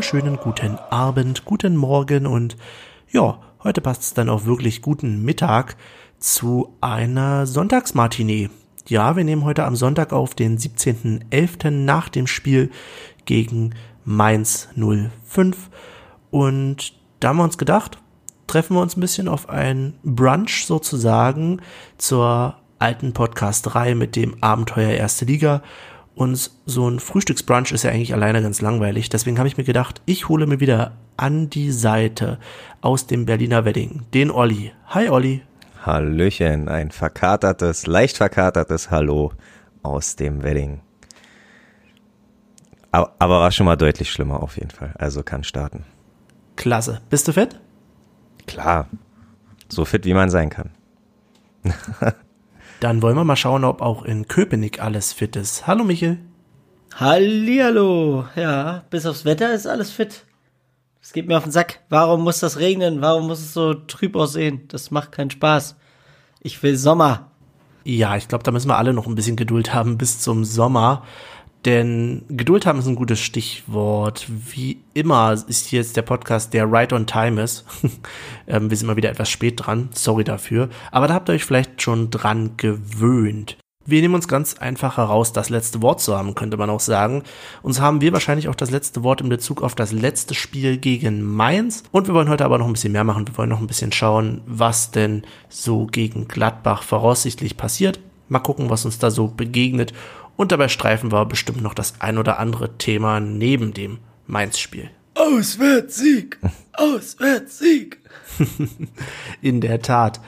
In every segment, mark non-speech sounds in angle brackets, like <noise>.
wunderschönen guten Abend, guten Morgen und ja, heute passt es dann auch wirklich guten Mittag zu einer Sonntagsmartinee. Ja, wir nehmen heute am Sonntag auf den 17.11. nach dem Spiel gegen Mainz 05 und da haben wir uns gedacht, treffen wir uns ein bisschen auf ein Brunch sozusagen zur alten Podcast-Reihe mit dem Abenteuer Erste Liga. Und so ein Frühstücksbrunch ist ja eigentlich alleine ganz langweilig. Deswegen habe ich mir gedacht, ich hole mir wieder an die Seite aus dem Berliner Wedding den Olli. Hi Olli. Hallöchen, ein verkatertes, leicht verkatertes Hallo aus dem Wedding. Aber, aber war schon mal deutlich schlimmer auf jeden Fall. Also kann starten. Klasse. Bist du fit? Klar. So fit, wie man sein kann. <laughs> Dann wollen wir mal schauen, ob auch in Köpenick alles fit ist. Hallo Michel. Hallihallo. Ja, bis aufs Wetter ist alles fit. Es geht mir auf den Sack. Warum muss das regnen? Warum muss es so trüb aussehen? Das macht keinen Spaß. Ich will Sommer. Ja, ich glaube, da müssen wir alle noch ein bisschen Geduld haben bis zum Sommer. Denn Geduld haben ist ein gutes Stichwort. Wie immer ist hier jetzt der Podcast, der right on time ist. <laughs> ähm, wir sind mal wieder etwas spät dran. Sorry dafür. Aber da habt ihr euch vielleicht schon dran gewöhnt. Wir nehmen uns ganz einfach heraus, das letzte Wort zu haben, könnte man auch sagen. Uns haben wir wahrscheinlich auch das letzte Wort in Bezug auf das letzte Spiel gegen Mainz. Und wir wollen heute aber noch ein bisschen mehr machen. Wir wollen noch ein bisschen schauen, was denn so gegen Gladbach voraussichtlich passiert. Mal gucken, was uns da so begegnet und dabei streifen wir bestimmt noch das ein oder andere Thema neben dem Mainz-Spiel. Auswärtssieg! <laughs> Auswärtssieg! <laughs> in der Tat.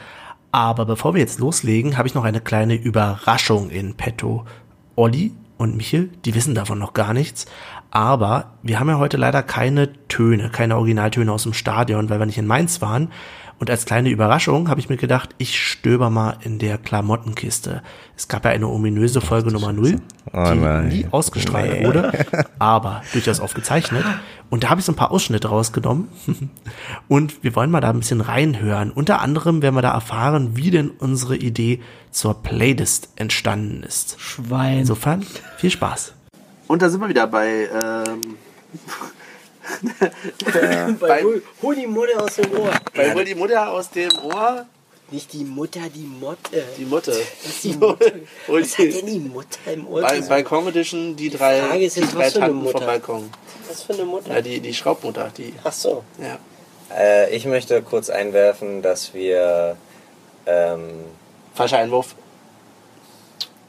Aber bevor wir jetzt loslegen, habe ich noch eine kleine Überraschung in petto. Olli und Michel, die wissen davon noch gar nichts. Aber wir haben ja heute leider keine Töne, keine Originaltöne aus dem Stadion, weil wir nicht in Mainz waren. Und als kleine Überraschung habe ich mir gedacht, ich stöber mal in der Klamottenkiste. Es gab ja eine ominöse Folge Nummer 0, Oh die nein. nie ausgestrahlt wurde, <laughs> aber durchaus aufgezeichnet. Und da habe ich so ein paar Ausschnitte rausgenommen. <laughs> Und wir wollen mal da ein bisschen reinhören. Unter anderem werden wir da erfahren, wie denn unsere Idee zur Playlist entstanden ist. Schwein. Insofern viel Spaß. Und da sind wir wieder bei ähm, <laughs> Bei, hol, hol die Mutter aus dem Ohr. bei Hol die Mutter aus dem Ohr. Nicht die Mutter, die Motte. Die Mutter. Das ist die <laughs> Mutter. Was hat die, denn die Mutter im Ohr? bei? Balkon Edition die drei, Frage ist die jetzt, drei was für eine Tanten vom? Balkon. Was für eine Mutter? Ja, die, die Schraubmutter, die. Ach so. Ja. Äh, ich möchte kurz einwerfen, dass wir. Ähm, Falscher Einwurf.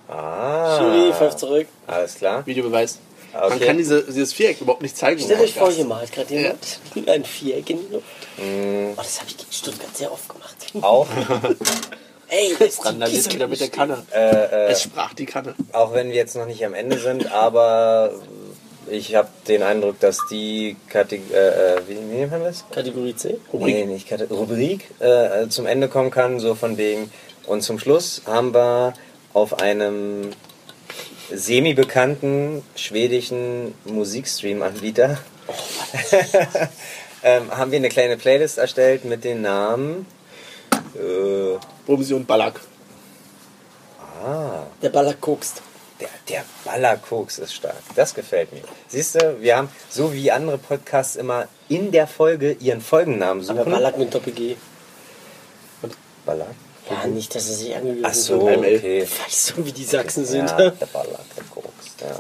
ah, Schiri, pfeift zurück. Alles klar. Videobeweis. Man Okay. kann diese, dieses Viereck überhaupt nicht zeigen. Stellt im euch vor, hier malt gerade jemand <laughs> ein Viereck in die Luft. Mm, Oh, das habe ich in Stuttgart sehr oft gemacht. <laughs> auch, Ey, <laughs> das ist Randaliert wieder mit der Kanne. äh, äh, Es sprach die Kanne. auch wenn wir jetzt noch nicht am Ende sind, aber ich habe den Eindruck, dass die Kategorie. Äh, äh, wie, nennt man das? Kategorie C? Nee, nicht Kate Rubrik äh, zum Ende kommen kann, so von wegen. Und zum Schluss haben wir auf einem semi-bekannten schwedischen Musikstream-Anbieter <laughs> ähm, haben wir eine kleine Playlist erstellt mit den Namen. Äh, Bumsi und Ballack. ah, Der Baller kokst. der, der Ballerkoks ist stark. Das gefällt mir. Siehst du, wir haben, so wie andere Podcasts immer in der Folge ihren Folgennamen suchen. Aber Ballack mit Doppel-G. Baller? Ja, nicht, dass er sich angegriffen Ach so, fühlt. okay. Weißt du, wie die Sachsen sind? Ja, der Ballack, der Koks, ja.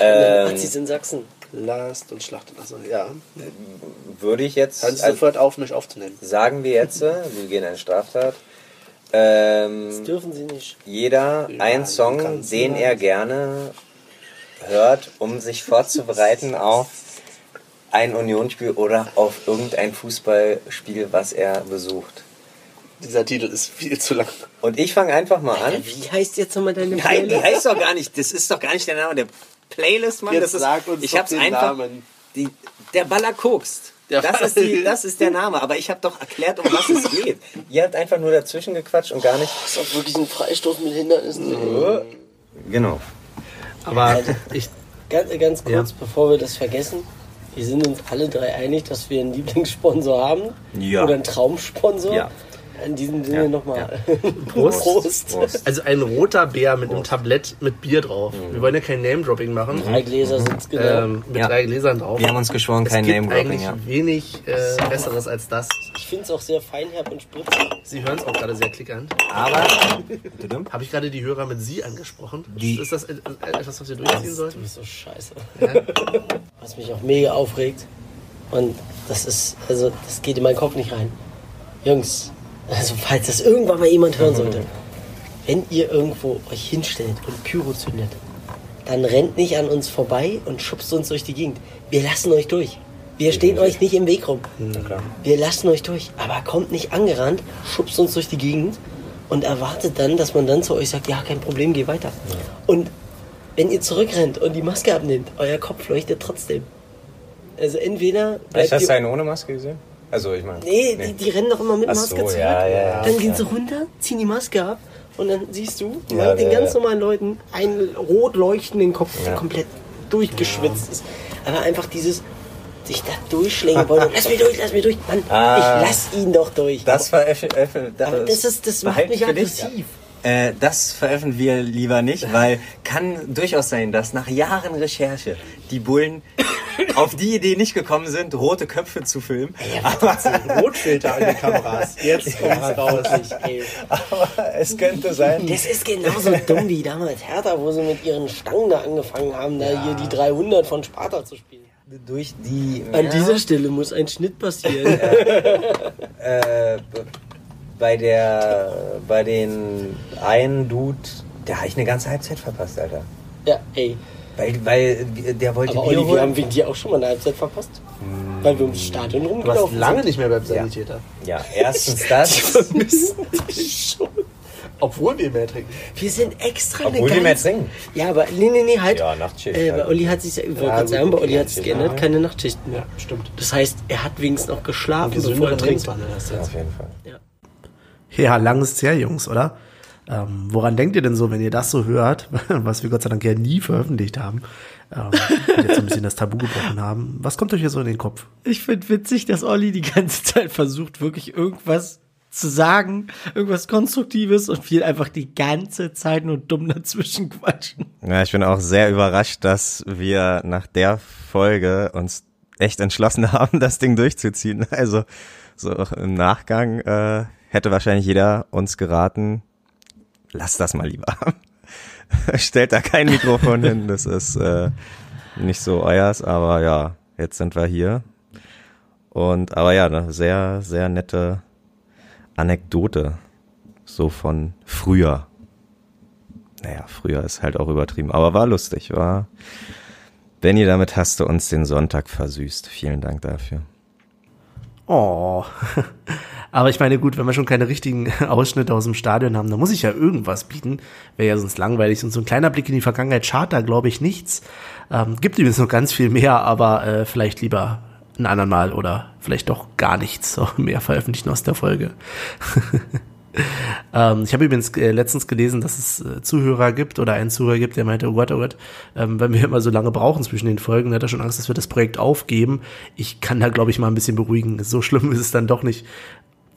Ähm, Nazis in Sachsen. Lasst und schlachtet. Also, ja. würde ich jetzt, Sie also, sofort auf, mich aufzunehmen. sagen wir jetzt, äh, wir gehen eine Straftat, ähm, Das dürfen sie nicht. jeder Ja, einen Song, den er gerne hört, um sich vorzubereiten <laughs> auf ein Unionsspiel oder auf irgendein Fußballspiel, was er besucht. Dieser Titel ist viel zu lang. Und ich fange einfach mal an. Wie heißt jetzt nochmal deine Nein, die Playlist? heißt doch gar nicht, das ist doch gar nicht der Name der Playlist, Mann. Jetzt das ist, sag uns ich doch hab's den einfach, Namen. Die, der Baller kokst. Der Das ist, die, das ist der Name, aber ich habe doch erklärt, um was es <laughs> geht. Ihr habt einfach nur dazwischen gequatscht und gar nicht. Das ist auch wirklich ein Freistoß mit Hindernissen. Genau. Aber ich, Ganz, ganz kurz, Ja. bevor wir das vergessen. Wir sind uns alle drei einig, dass wir einen Lieblingssponsor haben. Ja. Oder einen Traumsponsor. Ja. In diesem Sinne nochmal. <laughs> Prost. Prost. Also ein roter Bär mit einem Tablett mit Bier drauf. Wir wollen ja kein Name-Dropping machen. Drei Gläser sind's genau. Ähm, mit Ja. drei Gläsern drauf. Wir haben uns geschworen, es kein gibt Name-Dropping, eigentlich ja. wenig äh, Besseres als das. Ich finde es auch sehr feinherb und spritzig. Sie hören es auch gerade sehr klickernd. Aber, <laughs> Habe ich gerade die Hörer mit Sie angesprochen? Die- Ist das et- etwas, was wir durchziehen Du sollten? bist so scheiße. <laughs> Was mich auch mega aufregt. Und das ist, also, das geht in meinen Kopf nicht rein. Jungs, also, falls das irgendwann mal jemand hören sollte, wenn ihr irgendwo euch hinstellt und Pyro zündet, dann rennt nicht an uns vorbei und schubst uns durch die Gegend. Wir lassen euch durch. Wir stehen euch nicht im Weg rum. Wir lassen euch durch. Aber kommt nicht angerannt, schubst uns durch die Gegend und erwartet dann, dass man dann zu euch sagt, ja, kein Problem, geh weiter. Und wenn ihr zurückrennt und die Maske abnehmt, euer Kopf leuchtet trotzdem. Also entweder hast du einen ohne Maske gesehen? Also, ich meine. Nee, Die, die rennen doch immer mit Ach Maske so, zurück. ja, ja, ja. dann gehen sie runter, ziehen die Maske ab und dann siehst du, Ja, den ja, ganz normalen Leuten einen rot leuchtenden Kopf, der komplett durchgeschwitzt ist. Aber einfach dieses sich da durchschlägen wollen. <laughs> Lass mich durch, lass mich durch. Mann, Ah. ich lass ihn doch durch. Das veröffentlichen. Aber das, ist, das macht mich aggressiv. Äh, das veröffentlichen wir lieber nicht, weil kann durchaus sein, dass nach Jahren Recherche die Bullen <coughs> auf die Idee nicht gekommen sind, rote Köpfe zu filmen. Aber, Rotfilter an den Kameras. Jetzt <laughs> kommt's raus. Wirklich, ey. aber es könnte sein. Das ist genauso dumm wie damals Hertha, wo sie mit ihren Stangen da angefangen haben, da hier die 300 von Sparta zu spielen. Durch die. An ja, dieser Stelle muss ein Schnitt passieren. äh, b- bei der. Bei den einen Dude. Der habe ich eine ganze Halbzeit verpasst, Alter. ja, ey. Weil, weil der wollte Aber Bier Olli, wir haben wegen dir auch schon mal eine Halbzeit verpasst. Weil wir ums Stadion Du warst rumgelaufen lange nicht mehr beim Sanitäter. Ja, erstens das. <laughs> vermissen dich schon. Obwohl wir mehr trinken. Wir sind extra Obwohl eine wir mehr trinken. Ja, aber nee, nee, nee, halt. Ja, Nachtschicht Äh, halt. bei Olli hat sich, ich wollte Ja, gerade gut, sagen, bei Olli hat sich geändert, ja. keine Nachtschichten mehr. Ja, stimmt. Das heißt, er hat wenigstens noch geschlafen, bevor er trinkt. Ja, auf jeden Fall. Ja, lang ist es her, Jungs, oder? Ähm, woran denkt ihr denn so, wenn ihr das so hört, <laughs> was wir Gott sei Dank ja nie veröffentlicht haben, ähm, und jetzt so ein bisschen das Tabu gebrochen haben? Was kommt euch hier so in den Kopf? Ich finde witzig, dass Olli die ganze Zeit versucht, wirklich irgendwas zu sagen, irgendwas Konstruktives und wir einfach die ganze Zeit nur dumm dazwischen <laughs> quatschen. Ja, ich bin auch sehr überrascht, dass wir nach der Folge uns echt entschlossen <laughs> haben, das Ding durchzuziehen. Also so im Nachgang äh, hätte wahrscheinlich jeder uns geraten, lass das mal lieber. <laughs> Stellt da kein Mikrofon hin, das ist äh, nicht so euers, aber ja, jetzt sind wir hier. Und aber ja, eine sehr, sehr nette Anekdote, so von früher. Naja, früher ist halt auch übertrieben, aber war lustig, war. Benny, damit hast du uns den Sonntag versüßt. Vielen Dank dafür. Oh. <laughs> Aber ich meine, gut, wenn wir schon keine richtigen <laughs> Ausschnitte aus dem Stadion haben, dann muss ich ja irgendwas bieten. Wäre ja sonst langweilig. Und so ein kleiner Blick in die Vergangenheit schadet da, glaube ich, nichts. Ähm, gibt übrigens noch ganz viel mehr, aber äh, vielleicht lieber ein anderen Mal oder vielleicht doch gar nichts <laughs> mehr veröffentlichen aus der Folge. <laughs> ähm, ich habe übrigens äh, letztens gelesen, dass es äh, Zuhörer gibt oder einen Zuhörer gibt, der meinte, oh Gott, oh Gott, ähm, wenn wir immer so lange brauchen zwischen den Folgen, hat er schon Angst, dass wir das Projekt aufgeben. Ich kann da, glaube ich, mal ein bisschen beruhigen. So schlimm ist es dann doch nicht.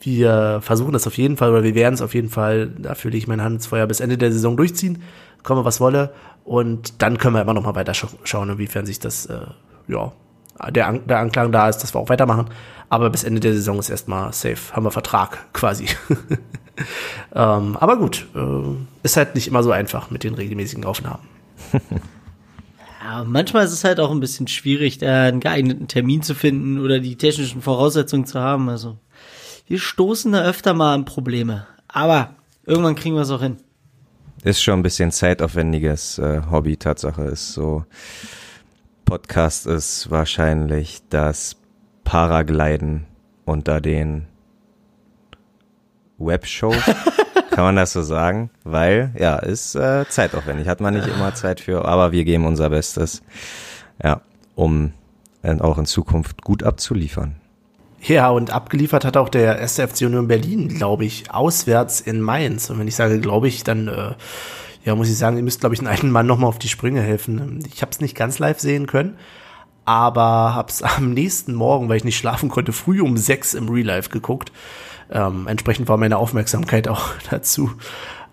Wir versuchen das auf jeden Fall oder wir werden es auf jeden Fall, dafür lege ich meine Hand ins Feuer, bis Ende der Saison durchziehen, komme was wolle. Und dann können wir immer noch mal weiter scha schauen, inwiefern sich das, äh, ja, der, An der Anklang da ist, dass wir auch weitermachen. Aber bis Ende der Saison ist erstmal safe, haben wir Vertrag <laughs> quasi. ähm, aber gut, äh, ist halt nicht immer so einfach mit den regelmäßigen Aufnahmen. <laughs> Ja, manchmal ist es halt auch ein bisschen schwierig, einen geeigneten Termin zu finden oder die technischen Voraussetzungen zu haben. Also wir stoßen da öfter mal an Probleme. Aber irgendwann kriegen wir es auch hin. Ist schon ein bisschen zeitaufwendiges äh, Hobby, Tatsache ist so. Podcast ist wahrscheinlich das Paragliden unter den Webshows. <laughs> Kann man das so sagen? Weil, ja, ist äh, zeitaufwendig. Hat man nicht immer Zeit für, aber wir geben unser Bestes, ja, um äh, auch in Zukunft gut abzuliefern. Ja, und abgeliefert hat auch der erste FC Union Berlin, glaube ich, auswärts in Mainz. Und wenn ich sage, glaube ich, dann äh, ja, muss ich sagen, ihr müsst, glaube ich, einen alten Mann nochmal auf die Sprünge helfen. Ich habe es nicht ganz live sehen können, aber hab's <laughs> am nächsten Morgen, weil ich nicht schlafen konnte, früh um sechs im Real Life geguckt. Ähm, entsprechend war meine Aufmerksamkeit <laughs> auch dazu.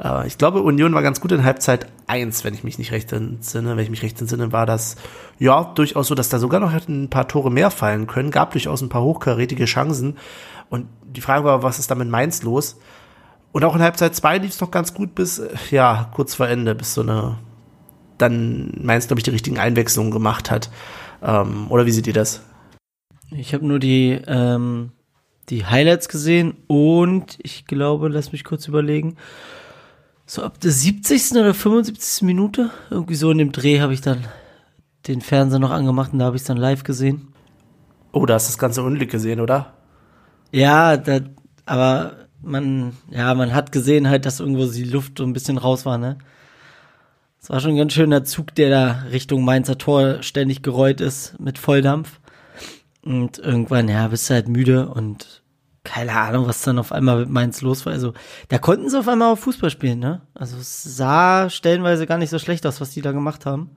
Äh, ich glaube, Union war ganz gut in Halbzeit eins, wenn ich mich nicht recht entsinne. Wenn ich mich recht entsinne, war das ja durchaus so, dass da sogar noch ein paar Tore mehr fallen können. Gab durchaus ein paar hochkarätige Chancen. Und die Frage war, was ist da mit Mainz los? Und auch in Halbzeit zwei lief es noch ganz gut bis, äh, ja, kurz vor Ende, bis so eine, dann Mainz, glaube ich, die richtigen Einwechslungen gemacht hat. Ähm, oder wie seht ihr das? Ich habe nur die, ähm, die Highlights gesehen und ich glaube, lass mich kurz überlegen, so ab der 70. oder 75. Minute, irgendwie so in dem Dreh habe ich dann den Fernseher noch angemacht und da habe ich es dann live gesehen. Oh, da hast du das ganze Unglück gesehen, oder? Ja, da, aber man, ja, man hat gesehen halt, dass irgendwo die Luft so ein bisschen raus war, ne? Es war schon ein ganz schöner Zug, der da Richtung Mainzer Tor ständig gerollt ist mit Volldampf. Und irgendwann, ja, bist du halt müde und keine Ahnung, was dann auf einmal mit Mainz los war. Also, da konnten sie auf einmal auch Fußball spielen, ne? Also, es sah stellenweise gar nicht so schlecht aus, was die da gemacht haben.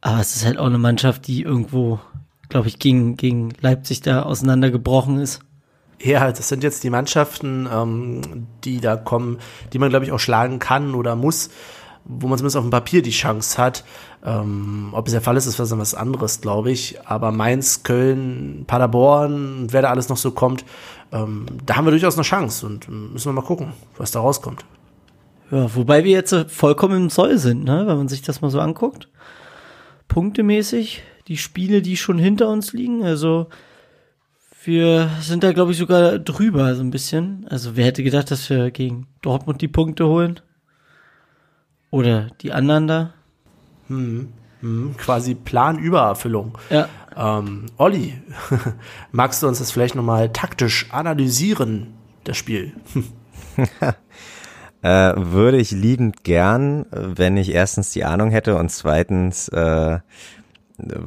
Aber es ist halt auch eine Mannschaft, die irgendwo, glaube ich, gegen, gegen Leipzig da auseinandergebrochen ist. Ja, das sind jetzt die Mannschaften, ähm, die da kommen, die man, glaube ich, auch schlagen kann oder muss, wo man zumindest auf dem Papier die Chance hat. Ähm, ob es der Fall ist, ist was anderes, glaube ich. Aber Mainz, Köln, Paderborn, wer da alles noch so kommt, ähm, da haben wir durchaus eine Chance und müssen wir mal gucken, was da rauskommt. Ja, wobei wir jetzt vollkommen im Zoll sind, ne? wenn man sich das mal so anguckt. Punktemäßig, die Spiele, die schon hinter uns liegen, also wir sind da, glaube ich, sogar drüber so ein bisschen. Also wer hätte gedacht, dass wir gegen Dortmund die Punkte holen? Oder die anderen da? Hm, hm, quasi Planübererfüllung. Ja. Ähm, Olli, <laughs> magst du uns das vielleicht nochmal taktisch analysieren, das Spiel? <laughs> äh, würde ich liebend gern, wenn ich erstens die Ahnung hätte und zweitens äh,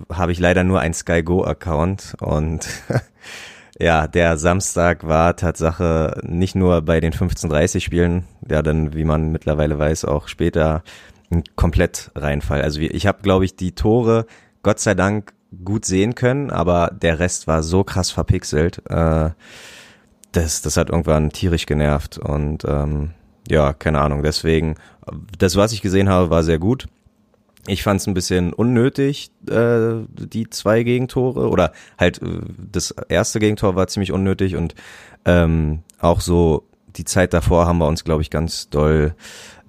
habe ich leider nur ein Sky Go Account und <laughs> ja, der Samstag war Tatsache nicht nur bei den 15:30 Spielen, ja dann, wie man mittlerweile weiß, auch später ein komplett Reinfall. Also ich habe, glaube ich, die Tore Gott sei Dank gut sehen können, aber der Rest war so krass verpixelt. Äh, das, das hat irgendwann tierisch genervt und ähm, ja, keine Ahnung. Deswegen, das, was ich gesehen habe, war sehr gut. Ich fand es ein bisschen unnötig, äh, die zwei Gegentore oder halt äh, das erste Gegentor war ziemlich unnötig und ähm, auch so die Zeit davor haben wir uns, glaube ich, ganz doll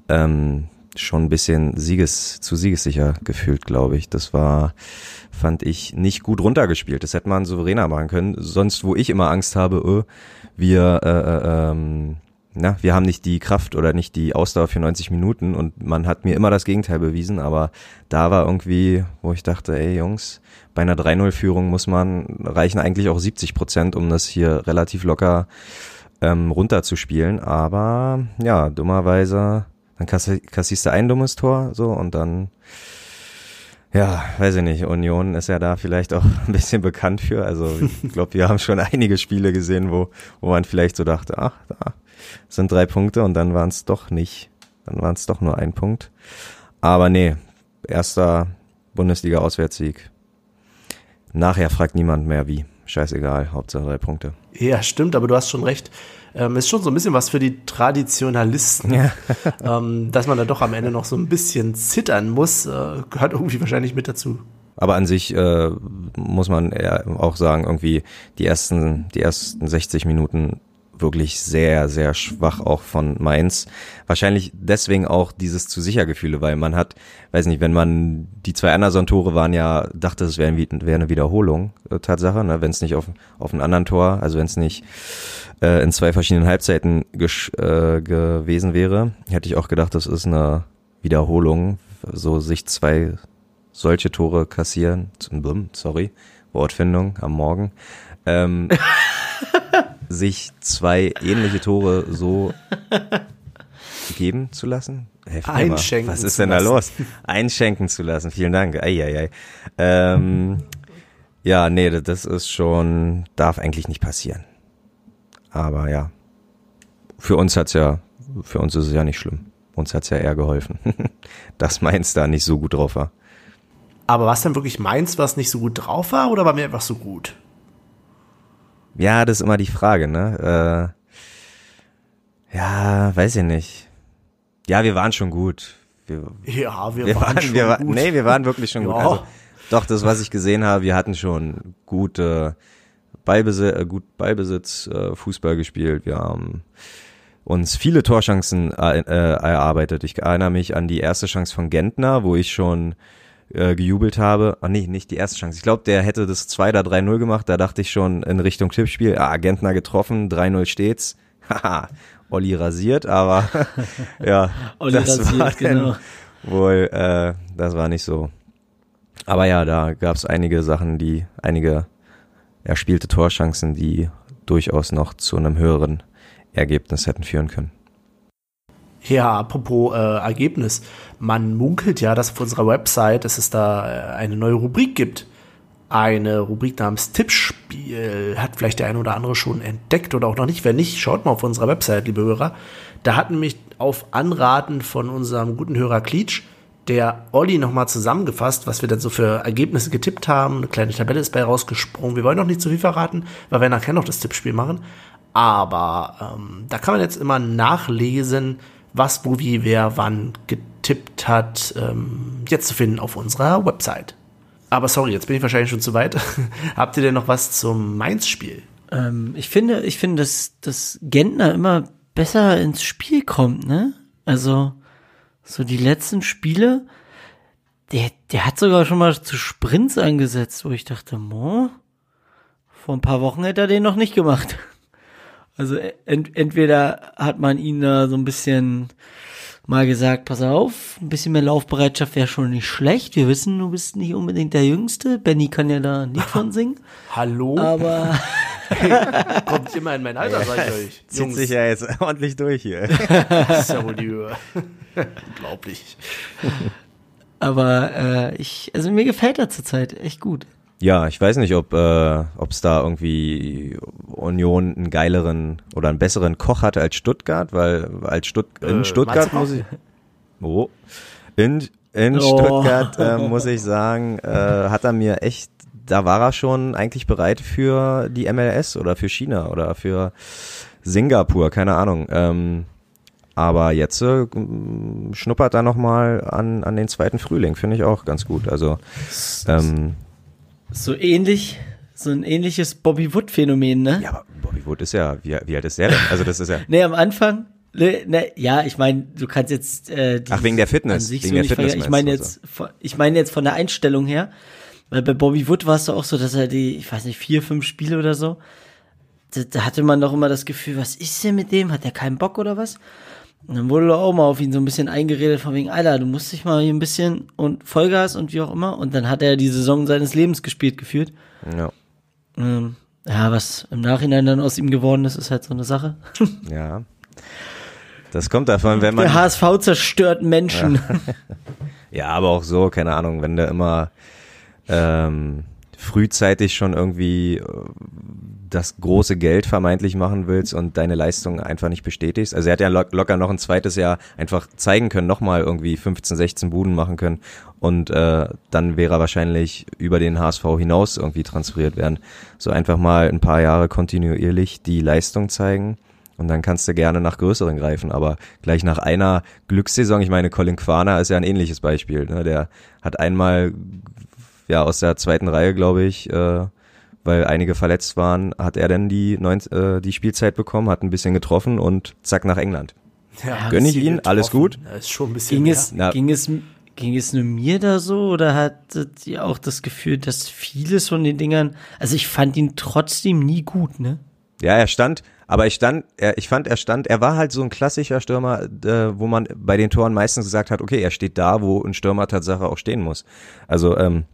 ähm, schon ein bisschen Sieges zu siegessicher gefühlt, glaube ich. Das war, fand ich, nicht gut runtergespielt. Das hätte man souveräner machen können. Sonst, wo ich immer Angst habe, öh, wir äh, äh, ähm, na, wir haben nicht die Kraft oder nicht die Ausdauer für 90 Minuten und man hat mir immer das Gegenteil bewiesen, aber da war irgendwie, wo ich dachte, ey Jungs, bei einer 3-0-Führung muss man, reichen eigentlich auch 70 Prozent, um das hier relativ locker ähm, runterzuspielen, aber ja, dummerweise, dann kassierst du ein dummes Tor, so, und dann, ja, weiß ich nicht, Union ist ja da vielleicht auch <laughs> ein bisschen bekannt für, also ich glaube, wir haben schon einige Spiele gesehen, wo, wo man vielleicht so dachte, ach, da sind drei Punkte und dann waren es doch nicht. Dann waren es doch nur ein Punkt. Aber nee, erster Bundesliga-Auswärtssieg. Nachher fragt niemand mehr wie. Scheißegal, Hauptsache drei Punkte. Ja, stimmt, aber du hast schon recht. Ähm, ist schon so ein bisschen was für die Traditionalisten, ja. <laughs> ähm, dass man da doch am Ende noch so ein bisschen zittern muss, äh, gehört irgendwie wahrscheinlich mit dazu. Aber an sich äh, muss man auch sagen, irgendwie die ersten, die ersten 60 Minuten wirklich sehr, sehr schwach auch von Mainz. Wahrscheinlich deswegen auch dieses zu sicher Gefühle, weil man hat, weiß nicht, wenn man, die zwei Anderson-Tore waren ja, dachte, es wäre wär eine Wiederholung, äh, Tatsache, ne? wenn es nicht auf, auf einem anderen Tor, also wenn es nicht äh, in zwei verschiedenen Halbzeiten äh, gewesen wäre, hätte ich auch gedacht, das ist eine Wiederholung, so sich zwei solche Tore kassieren, sorry, Wortfindung am Morgen. Ähm, <laughs> sich zwei ähnliche Tore so geben zu lassen? Einschenken. Was ist denn da los? Einschenken zu lassen. Vielen Dank. Eieiei. Ähm, ja, nee, das ist schon, darf eigentlich nicht passieren. Aber ja, für uns hat's ja, für uns ist es ja nicht schlimm. Uns hat's ja eher geholfen, <laughs> dass Mainz da nicht so gut drauf war. Aber was denn wirklich Mainz, was nicht so gut drauf war oder war mir einfach so gut? Ja, das ist immer die Frage, ne? Äh, ja, weiß ich nicht. Ja, wir waren schon gut. Wir, Ja, wir, wir waren, waren, schon wir gut. nee, wir waren wirklich schon <laughs> gut. Ja. Also, doch, das, was ich gesehen habe, wir hatten schon gute Ballbesitz, äh, gut Ballbesitz, äh, Fußball gespielt. Wir haben uns viele Torchancen äh, äh, erarbeitet. Ich erinnere mich an die erste Chance von Gentner, wo ich schon äh, gejubelt habe. Ah nee, nicht die erste Chance. Ich glaube, der hätte das 2 oder 3-0 gemacht. Da dachte ich schon in Richtung Tippspiel, ah, Gentner getroffen, 3-0 steht's. <laughs> Haha, Olli rasiert, aber <laughs> ja, <laughs> Olli das rasiert, war genau. wohl, äh, das war nicht so. Aber ja, da gab es einige Sachen, die, einige erspielte Torchancen, die durchaus noch zu einem höheren Ergebnis hätten führen können. Ja, apropos äh, Ergebnis. Man munkelt ja, dass auf unserer Website, dass es da äh, eine neue Rubrik gibt. Eine Rubrik namens Tippspiel. Hat vielleicht der eine oder andere schon entdeckt oder auch noch nicht. Wenn nicht, schaut mal auf unserer Website, liebe Hörer. Da hat nämlich auf Anraten von unserem guten Hörer Klitsch der Olli nochmal zusammengefasst, was wir dann so für Ergebnisse getippt haben. Eine kleine Tabelle ist bei rausgesprungen. Wir wollen noch nicht zu viel verraten, weil wir nachher noch das Tippspiel machen. Aber ähm, da kann man jetzt immer nachlesen, was, wo, wie, wer, wann getippt hat, ähm, jetzt zu finden auf unserer Website. Aber sorry, jetzt bin ich wahrscheinlich schon zu weit. <laughs> Habt ihr denn noch was zum Mainz-Spiel? Ähm, ich finde, ich finde, dass, dass Gentner immer besser ins Spiel kommt, ne? Also, so die letzten Spiele, der, der hat sogar schon mal zu Sprints angesetzt, wo ich dachte, mo, vor ein paar Wochen hätte er den noch nicht gemacht. Also ent, entweder hat man ihn da so ein bisschen mal gesagt, pass auf, ein bisschen mehr Laufbereitschaft wäre schon nicht schlecht. Wir wissen, du bist nicht unbedingt der Jüngste. Benny kann ja da nicht von <laughs> singen. Hallo? Aber <laughs> Kommt immer in mein Alter, sag ich euch. Zieht sich ja jetzt <laughs> ordentlich durch hier. das ist ja wohl die Höhe. Unglaublich. Aber äh, ich, also mir gefällt er zurzeit echt gut. Ja, ich weiß nicht, ob äh, es da irgendwie Union einen geileren oder einen besseren Koch hatte als Stuttgart, weil als Stutt in Äh, Stuttgart Matze muss ich oh, in in Oh. Stuttgart äh, muss ich sagen, äh, hat er mir echt da war er schon eigentlich bereit für die MLS oder für China oder für Singapur, keine Ahnung. Ähm, aber jetzt äh, schnuppert er nochmal an, an den zweiten Frühling, finde ich auch ganz gut. Also ähm, So ähnlich, so ein ähnliches Bobby Wood Phänomen, ne? Ja, aber Bobby Wood ist ja, wie, wie alt ist der denn? Also das ist ja, <laughs> Nee, am Anfang, ne, ne, ja, ich meine, du kannst jetzt äh, Ach, wegen der Fitness, wegen so der Fitness. Ich meine jetzt, von- ich meine jetzt von der Einstellung her, weil bei Bobby Wood war es doch auch so, dass er die, ich weiß nicht, vier, fünf Spiele oder so, da, da hatte man doch immer das Gefühl, was ist denn mit dem? Hat der keinen Bock oder was? Und dann wurde auch mal auf ihn so ein bisschen eingeredet von wegen, Alter, du musst dich mal hier ein bisschen und Vollgas und wie auch immer. Und dann hat er die Saison seines Lebens gespielt gefühlt. ja, Ähm, ja, was im Nachhinein dann aus ihm geworden ist, ist halt so eine Sache. <laughs> ja. Das kommt davon, wenn man, Der HSV zerstört Menschen. <laughs> ja, aber auch so, keine Ahnung, wenn du immer ähm, frühzeitig schon irgendwie äh, das große Geld vermeintlich machen willst und deine Leistung einfach nicht bestätigst. Also er hat ja lock- locker noch ein zweites Jahr einfach zeigen können, nochmal irgendwie 15, 16 Buden machen können und äh, dann wäre er wahrscheinlich über den HSV hinaus irgendwie transferiert werden. So einfach mal ein paar Jahre kontinuierlich die Leistung zeigen und dann kannst du gerne nach größeren greifen, aber gleich nach einer Glückssaison, ich meine, Colin Quaner ist ja ein ähnliches Beispiel, ne? der hat einmal ja aus der zweiten Reihe, glaube ich, äh, weil einige verletzt waren, hat er dann die, neun, äh, die Spielzeit bekommen, hat ein bisschen getroffen und zack nach England. Ja, Gönn ich ihn, alles getroffen. Ja, ist schon ein bisschen Ging mehr. es, Ja. ging es, ging es nur mir da so oder hattet ihr auch das Gefühl, dass vieles von den Dingern, also ich fand ihn trotzdem nie gut, ne? Ja, er stand, aber ich stand, er, ich fand, er stand, er war halt so ein klassischer Stürmer, äh, wo man bei den Toren meistens gesagt hat, okay, er steht da, wo ein Stürmer Tatsache auch stehen muss. Also ähm,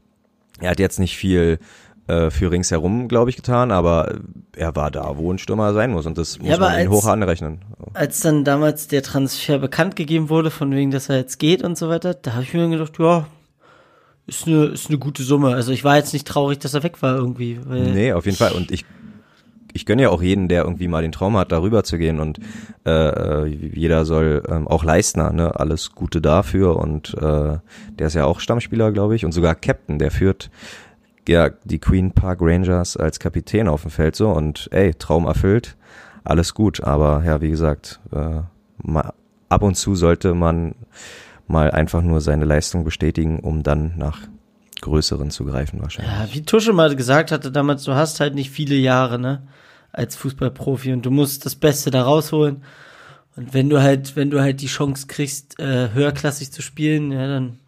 er hat jetzt nicht viel äh, für ringsherum, glaube ich, getan, aber er war da, wo ein Stürmer sein muss und das muss aber man ihn als- hoch anrechnen. Als dann damals der Transfer bekannt gegeben wurde, von wegen, dass er jetzt geht und so weiter, da habe ich mir gedacht, ja, ist eine, ist eine gute Summe. Also ich war jetzt nicht traurig, dass er weg war irgendwie. Weil Nee, auf jeden Fall. Und ich, ich gönne ja auch jeden, der irgendwie mal den Traum hat, darüber zu gehen und äh, jeder soll ähm, auch Leistner, ne, alles Gute dafür und äh, der ist ja auch Stammspieler, glaube ich, und sogar Captain, der führt ja die Queen Park Rangers als Kapitän auf dem Feld so und ey, Traum erfüllt, alles gut, aber ja, wie gesagt, äh, mal, ab und zu sollte man mal einfach nur seine Leistung bestätigen, um dann nach größeren zu greifen wahrscheinlich. Ja, wie Tusche mal gesagt hatte damals, du hast halt nicht viele Jahre, ne, als Fußballprofi und du musst das Beste da rausholen. Und wenn du halt, wenn du halt die Chance kriegst, äh, höherklassig zu spielen, ja, dann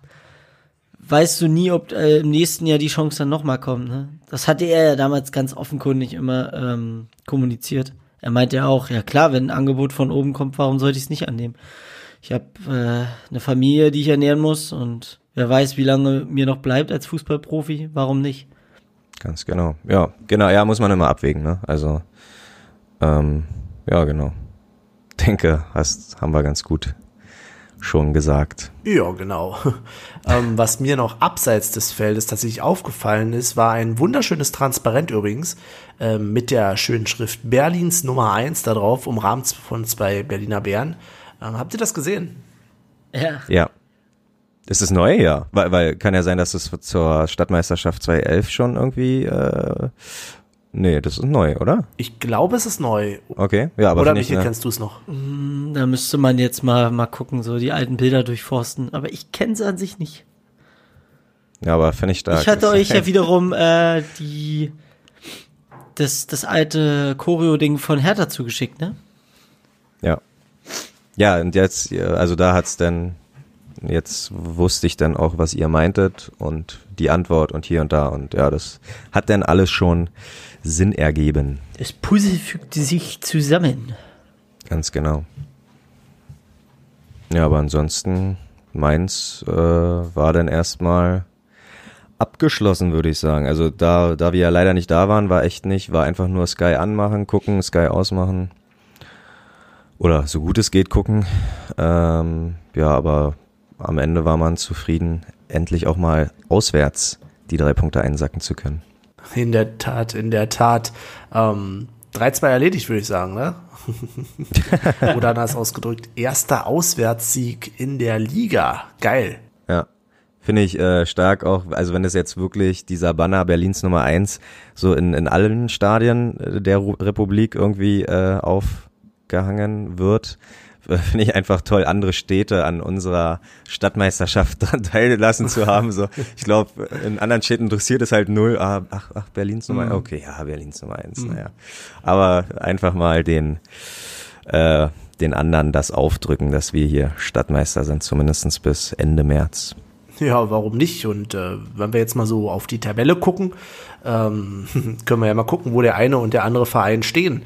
weißt du nie, ob äh, im nächsten Jahr die Chance dann nochmal kommt. Ne? Das hatte er ja damals ganz offenkundig immer ähm, kommuniziert. Er meinte ja auch, ja klar, wenn ein Angebot von oben kommt, warum sollte ich es nicht annehmen? Ich habe äh, eine Familie, die ich ernähren muss und wer weiß, wie lange mir noch bleibt als Fußballprofi, warum nicht? Ganz genau. Ja, genau, ja, muss man immer abwägen, ne? Also, ähm, ja, genau. Denke, hast, haben wir ganz gut schon gesagt. Ja, genau. <laughs> ähm, was mir noch abseits des Feldes tatsächlich aufgefallen ist, war ein wunderschönes Transparent übrigens ähm, mit der schönen Schrift Berlins Nummer 1 da drauf, umrahmt von zwei Berliner Bären. Ähm, habt ihr das gesehen? Ja. Ja. Ist es neu? Ja. Weil, weil kann ja sein, dass es zur Stadtmeisterschaft 2011 schon irgendwie. Äh, nee, das ist neu, oder? Ich glaube, es ist neu. Okay. Ja, aber Oder Michael, ne, kennst du es noch? Da müsste man jetzt mal, mal gucken, so die alten Bilder durchforsten. Aber ich kenne sie an sich nicht. Ja, aber finde ich stark. Ich hatte euch ja <laughs> wiederum äh, die das, das alte Choreo-Ding von Hertha zugeschickt, ne? Ja. Ja, und jetzt, ja, also da hat's dann, jetzt wusste ich dann auch, was ihr meintet und die Antwort und hier und da und ja, das hat dann alles schon Sinn ergeben. Das Puzzle fügte sich zusammen. Ganz genau. Ja, aber ansonsten, meins äh, war dann erstmal abgeschlossen, würde ich sagen. Also da, da wir ja leider nicht da waren, war echt nicht, war einfach nur Sky anmachen, gucken, Sky ausmachen. Oder so gut es geht gucken. Ähm, ja, aber am Ende war man zufrieden, endlich auch mal auswärts die drei Punkte einsacken zu können. In der Tat, in der Tat. Ähm, 3-2 erledigt, würde ich sagen, ne? <laughs> Oder anders ausgedrückt, erster Auswärtssieg in der Liga. Geil. Ja. Finde ich äh, stark auch, also wenn es jetzt wirklich dieser Banner Berlins Nummer eins so in, in allen Stadien der Republik irgendwie äh, aufgehangen wird, finde ich einfach toll, andere Städte an unserer Stadtmeisterschaft <laughs> dran teilgelassen zu haben. So, ich glaube, in anderen Städten interessiert es halt null. Ah, ach, ach, Berlins Nummer, okay, ja, Berlins Nummer eins, naja. Aber einfach mal den äh, den anderen das aufdrücken, dass wir hier Stadtmeister sind, zumindestens bis Ende März. Ja, warum nicht? Und äh, wenn wir jetzt mal so auf die Tabelle gucken, ähm, <laughs> können wir ja mal gucken, wo der eine und der andere Verein stehen.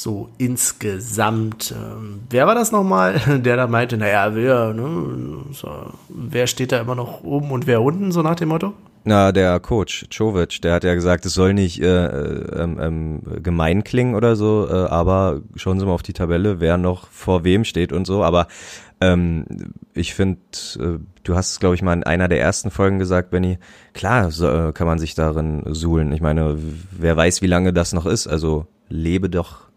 So insgesamt. Ähm, wer war das nochmal, <laughs> der da meinte, naja, wer, ne, so, wer steht da immer noch oben und wer unten, so nach dem Motto? Na, der Coach, Jovic, der hat ja gesagt, es soll nicht äh, ähm, ähm, gemein klingen oder so, äh, aber schauen Sie mal auf die Tabelle, wer noch vor wem steht und so. Aber ähm, ich finde, äh, du hast es, glaube ich, mal in einer der ersten Folgen gesagt, Benny, klar so, äh, kann man sich darin suhlen. Ich meine, wer weiß, wie lange das noch ist. Also lebe doch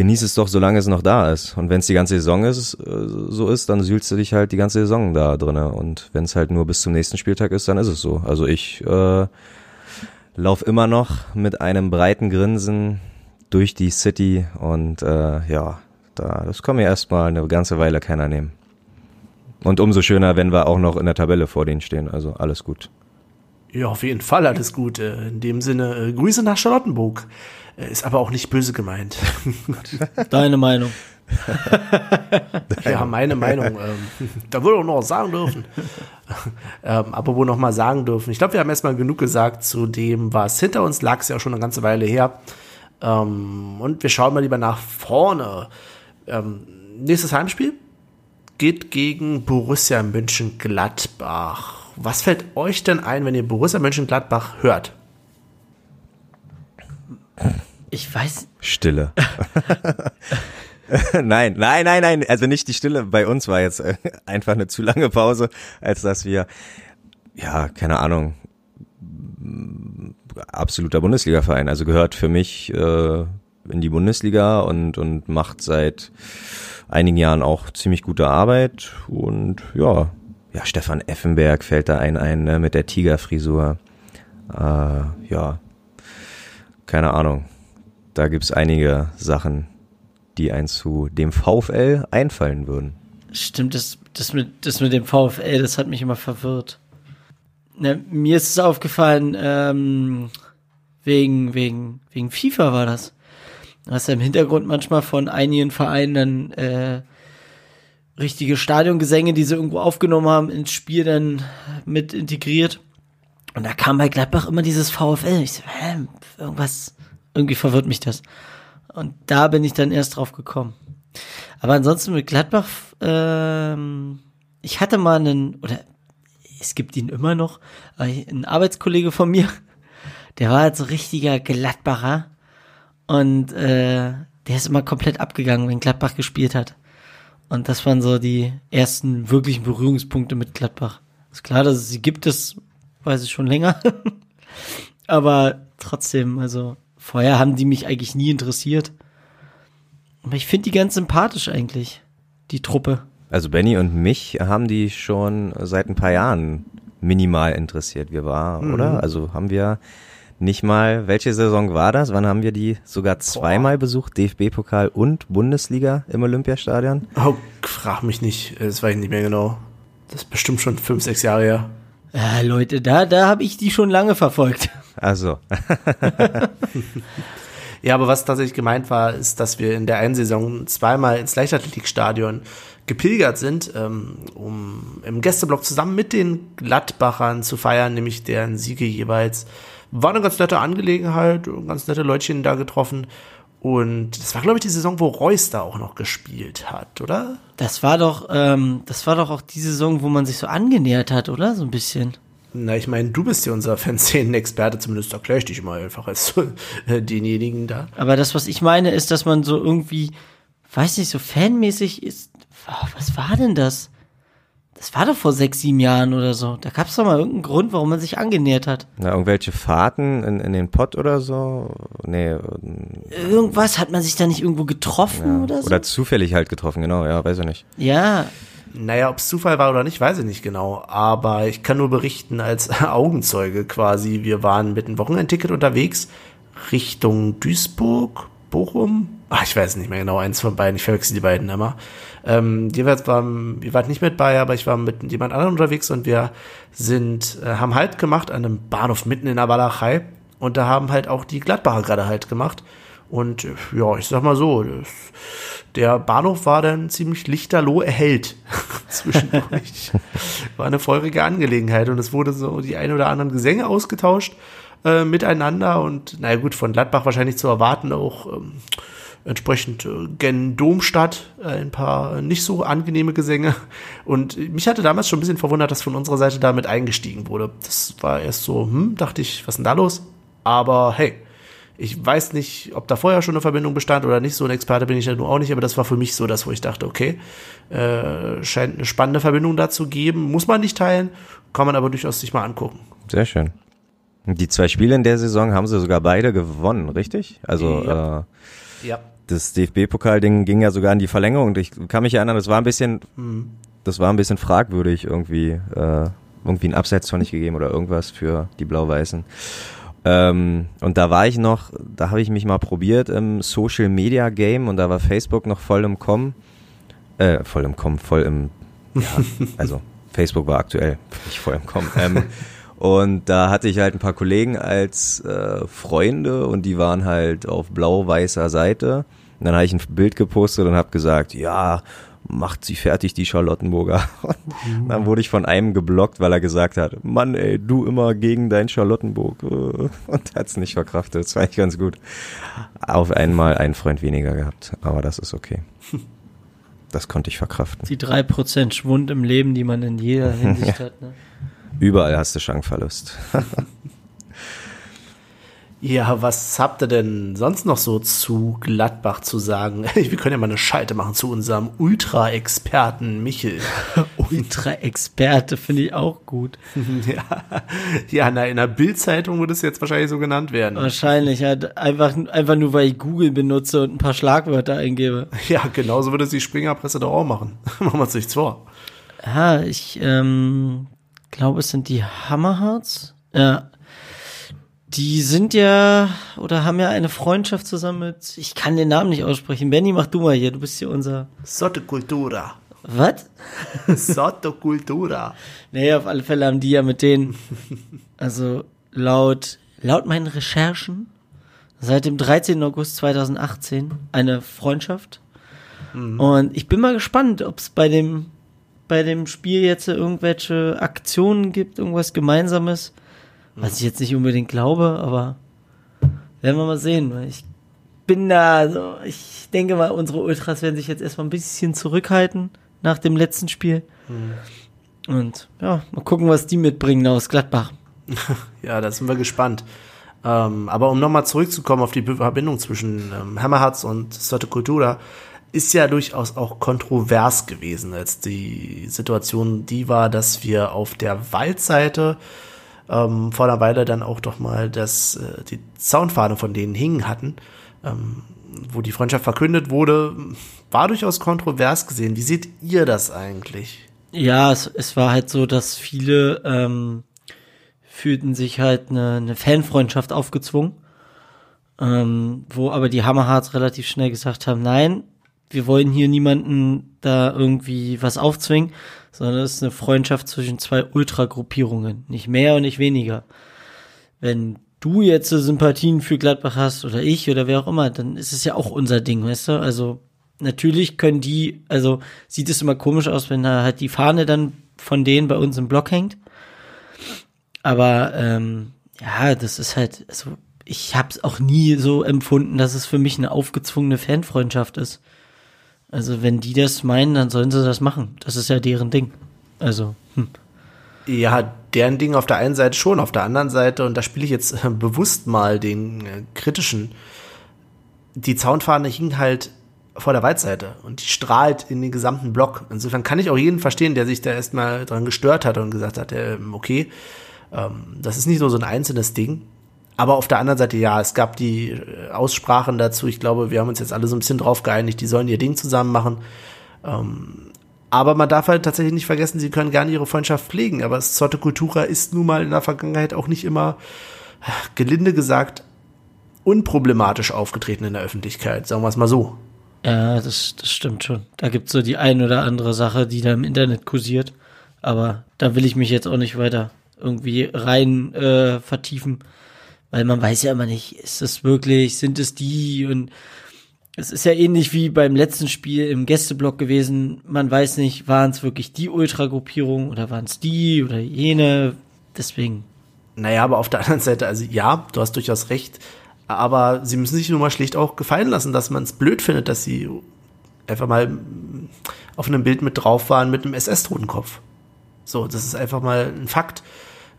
genieß es doch, solange es noch da ist. Und wenn es die ganze Saison ist, äh, so ist, dann sühlst du dich halt die ganze Saison da drinne. Und wenn es halt nur bis zum nächsten Spieltag ist, dann ist es so. Also ich äh, lauf immer noch mit einem breiten Grinsen durch die City und äh, ja, da, das kann mir erstmal eine ganze Weile keiner nehmen. Und umso schöner, wenn wir auch noch in der Tabelle vor denen stehen. Also alles gut. Ja, auf jeden Fall alles gut. Äh, In dem Sinne, äh, Grüße nach Charlottenburg. Äh, Ist aber auch nicht böse gemeint. <laughs> Deine Meinung. <laughs> Ja, meine Meinung. Ähm, da würde auch noch was sagen dürfen. <laughs> ähm, aber wo noch mal sagen dürfen. Ich glaube, wir haben erstmal genug gesagt zu dem, was hinter uns lag. Ist ja auch schon eine ganze Weile her. Ähm, und wir schauen mal lieber nach vorne. Ähm, nächstes Heimspiel geht gegen Borussia Mönchengladbach. Was fällt euch denn ein, wenn ihr Borussia Mönchengladbach hört? Ich weiß, Stille. <laughs> nein, nein, nein, nein. Also nicht die Stille. Bei uns war jetzt äh, einfach eine zu lange Pause, als dass wir, ja, keine Ahnung, absoluter Bundesliga-Verein. Also gehört für mich äh, in die Bundesliga und, und macht seit einigen Jahren auch ziemlich gute Arbeit. Und ja, ja, Stefan Effenberg fällt da ein, ein ne, mit der Tigerfrisur. Äh, ja, keine Ahnung. Da gibt's einige Sachen, die ein zu dem VfL einfallen würden. Stimmt, das, das, mit, das mit dem VfL, das hat mich immer verwirrt. Ne, mir ist es aufgefallen, ähm, wegen, wegen, wegen FIFA war das. Du hast ja im Hintergrund manchmal von einigen Vereinen dann äh, richtige Stadiongesänge, die sie irgendwo aufgenommen haben, ins Spiel dann mit integriert. Und da kam bei Gladbach immer dieses VfL. Ich so, hä, irgendwas, irgendwie verwirrt mich das. Und da bin ich dann erst drauf gekommen. Aber ansonsten mit Gladbach, ähm, ich hatte mal einen, oder es gibt ihn immer noch, ein Arbeitskollege von mir, <laughs> der war halt so richtiger Gladbacher und äh, der ist immer komplett abgegangen, wenn Gladbach gespielt hat. Und das waren so die ersten wirklichen Berührungspunkte mit Gladbach. Ist klar, dass es sie gibt, das weiß ich schon länger. <laughs> Aber trotzdem, also vorher haben die mich eigentlich nie interessiert. Aber ich finde die ganz sympathisch eigentlich, die Truppe. Also Benny und mich haben die schon seit ein paar Jahren minimal interessiert. Wir waren, mhm. oder? Also haben wir nicht mal, welche Saison war das? Wann haben wir die sogar zweimal Boah. besucht? DFB-Pokal und Bundesliga im Olympiastadion? Oh, frag mich nicht. Das weiß ich nicht mehr genau. Das ist bestimmt schon fünf, sechs Jahre her. Ja, Leute, da, da habe ich die schon lange verfolgt. Also. <laughs> ja, aber was tatsächlich gemeint war, ist, dass wir in der einen Saison zweimal ins Leichtathletikstadion gepilgert sind, ähm, um im Gästeblock zusammen mit den Gladbachern zu feiern, nämlich deren Siege jeweils. War eine ganz nette Angelegenheit, ganz nette Leutchen da getroffen. Und das war, glaube ich, die Saison, wo Reus da auch noch gespielt hat, oder? Das war doch, ähm, das war doch auch die Saison, wo man sich so angenähert hat, oder? So ein bisschen. Na, ich meine, du bist ja unser <laughs> Fanszenen-Experte, zumindest erkläre ich dich mal einfach als äh, denjenigen da. Aber das, was ich meine, ist, dass man so irgendwie, weiß nicht, so fanmäßig ist. Was war denn das? Das war doch vor sechs, sieben Jahren oder so. Da gab es doch mal irgendeinen Grund, warum man sich angenähert hat. Na, irgendwelche Fahrten in, in den Pott oder so? Nee. Irgendwas, hat man sich da nicht irgendwo getroffen ja. oder so? Oder zufällig halt getroffen, genau, ja, weiß ich nicht. Ja. Naja, ob es Zufall war oder nicht, weiß ich nicht genau. Aber ich kann nur berichten als <laughs> Augenzeuge quasi. Wir waren mit einem Wochenendticket unterwegs Richtung Duisburg, Bochum. Ach, ich weiß nicht mehr genau, eins von beiden. Ich verwechsel die beiden immer. Ähm, jeweils waren, wir waren nicht mit bei, aber ich war mit jemand anderem unterwegs und wir sind, äh, haben Halt gemacht an einem Bahnhof mitten in der Walachei und da haben halt auch die Gladbacher gerade Halt gemacht. Und ja, ich sag mal so, das, der Bahnhof war dann ziemlich lichterloh erhellt <laughs> zwischendurch. war eine feurige Angelegenheit und es wurde so die ein oder anderen Gesänge ausgetauscht äh, miteinander und naja gut, von Gladbach wahrscheinlich zu erwarten auch ähm, entsprechend äh, gen Domstadt äh, ein paar nicht so angenehme Gesänge. Und mich hatte damals schon ein bisschen verwundert, dass von unserer Seite damit eingestiegen wurde. Das war erst so, hm, dachte ich, was ist denn da los? Aber hey, ich weiß nicht, ob da vorher schon eine Verbindung bestand oder nicht. So ein Experte bin ich ja nur auch nicht, aber das war für mich so das, wo ich dachte, okay, äh, scheint eine spannende Verbindung da zu geben. Muss man nicht teilen, kann man aber durchaus sich mal angucken. Sehr schön. Die zwei Spiele in der Saison haben sie sogar beide gewonnen, richtig? Also ja. Äh, ja. Das DFB-Pokal-Ding ging ja sogar in die Verlängerung ich kann mich erinnern, das war ein bisschen, mhm. das war ein bisschen fragwürdig irgendwie, äh, irgendwie ein Abseits zwar nicht gegeben oder irgendwas für die Blau-Weißen. Ähm, und da war ich noch, da habe ich mich mal probiert im Social Media Game und da war Facebook noch voll im Kommen. Äh, voll im Kommen, voll im, ja, <laughs> also Facebook war aktuell nicht voll im Kommen. Ähm, <laughs> und da hatte ich halt ein paar Kollegen als äh, Freunde und die waren halt auf blau-weißer Seite. Und dann habe ich ein Bild gepostet und habe gesagt, ja, macht sie fertig, die Charlottenburger. <laughs> Und dann wurde ich von einem geblockt, weil er gesagt hat, Mann, ey, du immer gegen dein Charlottenburg. <laughs> Und hat's nicht verkraftet. Das war echt ganz gut. Auf einmal einen Freund weniger gehabt. Aber das ist okay. <laughs> Das konnte ich verkraften. Die drei Prozent Schwund im Leben, die man in jeder Hinsicht ja. hat. Ne? Überall hast du Schankverlust. <laughs> Ja, was habt ihr denn sonst noch so zu Gladbach zu sagen? <laughs> Wir können ja mal eine Schalte machen zu unserem Ultra-Experten Michel. <laughs> Ultra-Experte finde ich auch gut. ja, ja in der Bildzeitung würde es jetzt wahrscheinlich so genannt werden. Wahrscheinlich, ja, einfach, einfach nur, weil ich Google benutze und ein paar Schlagwörter eingebe. Ja, genauso würde es die Springerpresse doch auch machen. machen wir uns nichts vor. Ja, ich ähm, glaube, es sind die Hammerhearts. Ja, die sind ja oder haben ja eine Freundschaft zusammen mit, ich kann den Namen nicht aussprechen. Benny, mach du mal hier, du bist hier unser. Sottocultura. Was? <laughs> Sottocultura. nee, auf alle Fälle haben die ja mit denen, also laut, laut meinen Recherchen, seit dem 13. August 2018 eine Freundschaft. Mhm. Und ich bin mal gespannt, ob es bei dem, bei dem Spiel jetzt irgendwelche Aktionen gibt, irgendwas Gemeinsames was ich jetzt nicht unbedingt glaube, aber werden wir mal sehen. Ich bin da, also ich denke mal, unsere Ultras werden sich jetzt erstmal ein bisschen zurückhalten nach dem letzten Spiel. Mhm. Und ja, mal gucken, was die mitbringen aus Gladbach. <laughs> ja, da sind wir gespannt. Ähm, aber um nochmal zurückzukommen auf die Verbindung zwischen ähm, Hammerhards und Sotte Cultura, ist ja durchaus auch kontrovers gewesen, als die Situation die war, dass wir auf der Waldseite ähm, vor einer Weile dann auch doch mal das, äh, die Soundfahne von denen hingen hatten, ähm, wo die Freundschaft verkündet wurde, war durchaus kontrovers gesehen. Wie seht ihr das eigentlich? Ja, es, es war halt so, dass viele ähm, fühlten sich halt eine, eine Fanfreundschaft aufgezwungen, ähm, wo aber die Hammerhearts relativ schnell gesagt haben, nein, wir wollen hier niemanden da irgendwie was aufzwingen, sondern es ist eine Freundschaft zwischen zwei Ultragruppierungen, nicht mehr und nicht weniger. Wenn du jetzt Sympathien für Gladbach hast oder ich oder wer auch immer, dann ist es ja auch unser Ding, weißt du? Also natürlich können die, also sieht es immer komisch aus, wenn da halt die Fahne dann von denen bei uns im Block hängt. Aber ähm, ja, das ist halt, also ich habe es auch nie so empfunden, dass es für mich eine aufgezwungene Fanfreundschaft ist. Also wenn die das meinen, dann sollen sie das machen. Das ist ja deren Ding. Also. Hm. Ja, deren Ding auf der einen Seite schon, auf der anderen Seite, und da spiele ich jetzt äh, bewusst mal den äh, kritischen, die Zaunfahne hing halt vor der Waldseite und die strahlt in den gesamten Block. Insofern kann ich auch jeden verstehen, der sich da erstmal dran gestört hat und gesagt hat, äh, okay, ähm, das ist nicht nur so ein einzelnes Ding. Aber auf der anderen Seite, ja, es gab die äh, Aussprachen dazu. Ich glaube, wir haben uns jetzt alle so ein bisschen drauf geeinigt, die sollen ihr Ding zusammen machen. Ähm, aber man darf halt tatsächlich nicht vergessen, sie können gerne ihre Freundschaft pflegen. Aber Zotte Kultura ist nun mal in der Vergangenheit auch nicht immer, gelinde gesagt, unproblematisch aufgetreten in der Öffentlichkeit. Sagen wir es mal so. Ja, das, das stimmt schon. Da gibt es so die ein oder andere Sache, die da im Internet kursiert. Aber da will ich mich jetzt auch nicht weiter irgendwie rein äh, vertiefen. Weil man weiß ja immer nicht, ist es wirklich, sind es die und es ist ja ähnlich wie beim letzten Spiel im Gästeblock gewesen. Man weiß nicht, waren es wirklich die Ultragruppierung oder waren es die oder jene. Deswegen. Naja, aber auf der <laughs> anderen Seite, also ja, du hast durchaus recht. Aber sie müssen sich nun mal schlicht auch gefallen lassen, dass man es blöd findet, dass sie einfach mal auf einem Bild mit drauf waren mit einem SS-Totenkopf. So, das ist einfach mal ein Fakt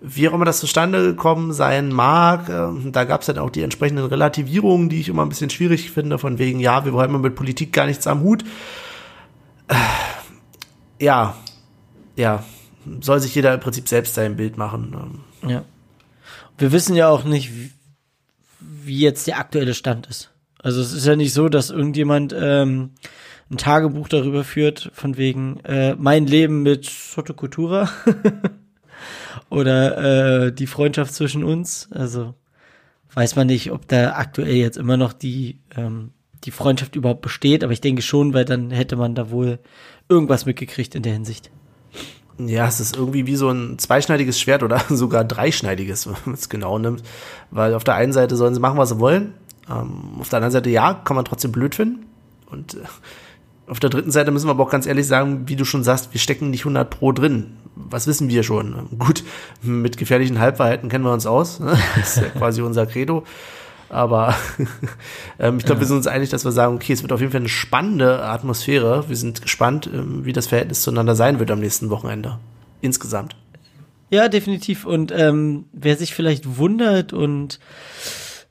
wie auch immer das zustande gekommen sein mag, äh, da gab es dann auch die entsprechenden Relativierungen, die ich immer ein bisschen schwierig finde, von wegen, ja, wir wollen mit Politik gar nichts am Hut. Äh, ja, ja, soll sich jeder im Prinzip selbst sein Bild machen. Ähm. Ja. Wir wissen ja auch nicht, wie jetzt der aktuelle Stand ist. Also es ist ja nicht so, dass irgendjemand ähm, ein Tagebuch darüber führt, von wegen äh, mein Leben mit Sotokultura. <laughs> oder äh, die Freundschaft zwischen uns. Also weiß man nicht, ob da aktuell jetzt immer noch die, ähm, die Freundschaft überhaupt besteht, aber ich denke schon, weil dann hätte man da wohl irgendwas mitgekriegt in der Hinsicht. Ja, es ist irgendwie wie so ein zweischneidiges Schwert oder <laughs> sogar dreischneidiges, <laughs> wenn man es genau nimmt. Weil auf der einen Seite sollen sie machen, was sie wollen. Ähm, auf der anderen Seite, ja, kann man trotzdem blöd finden. Und äh, auf der dritten Seite müssen wir aber auch ganz ehrlich sagen, wie du schon sagst, wir stecken nicht 100 pro drin. Was wissen wir schon? Gut, mit gefährlichen Halbwahrheiten kennen wir uns aus. Ne? Das ist ja <laughs> quasi unser Credo. Aber <laughs> ähm, ich glaube, ja. wir sind uns einig, dass wir sagen, okay, es wird auf jeden Fall eine spannende Atmosphäre. Wir sind gespannt, ähm, wie das Verhältnis zueinander sein wird am nächsten Wochenende. Insgesamt. Ja, definitiv. Und ähm, wer sich vielleicht wundert und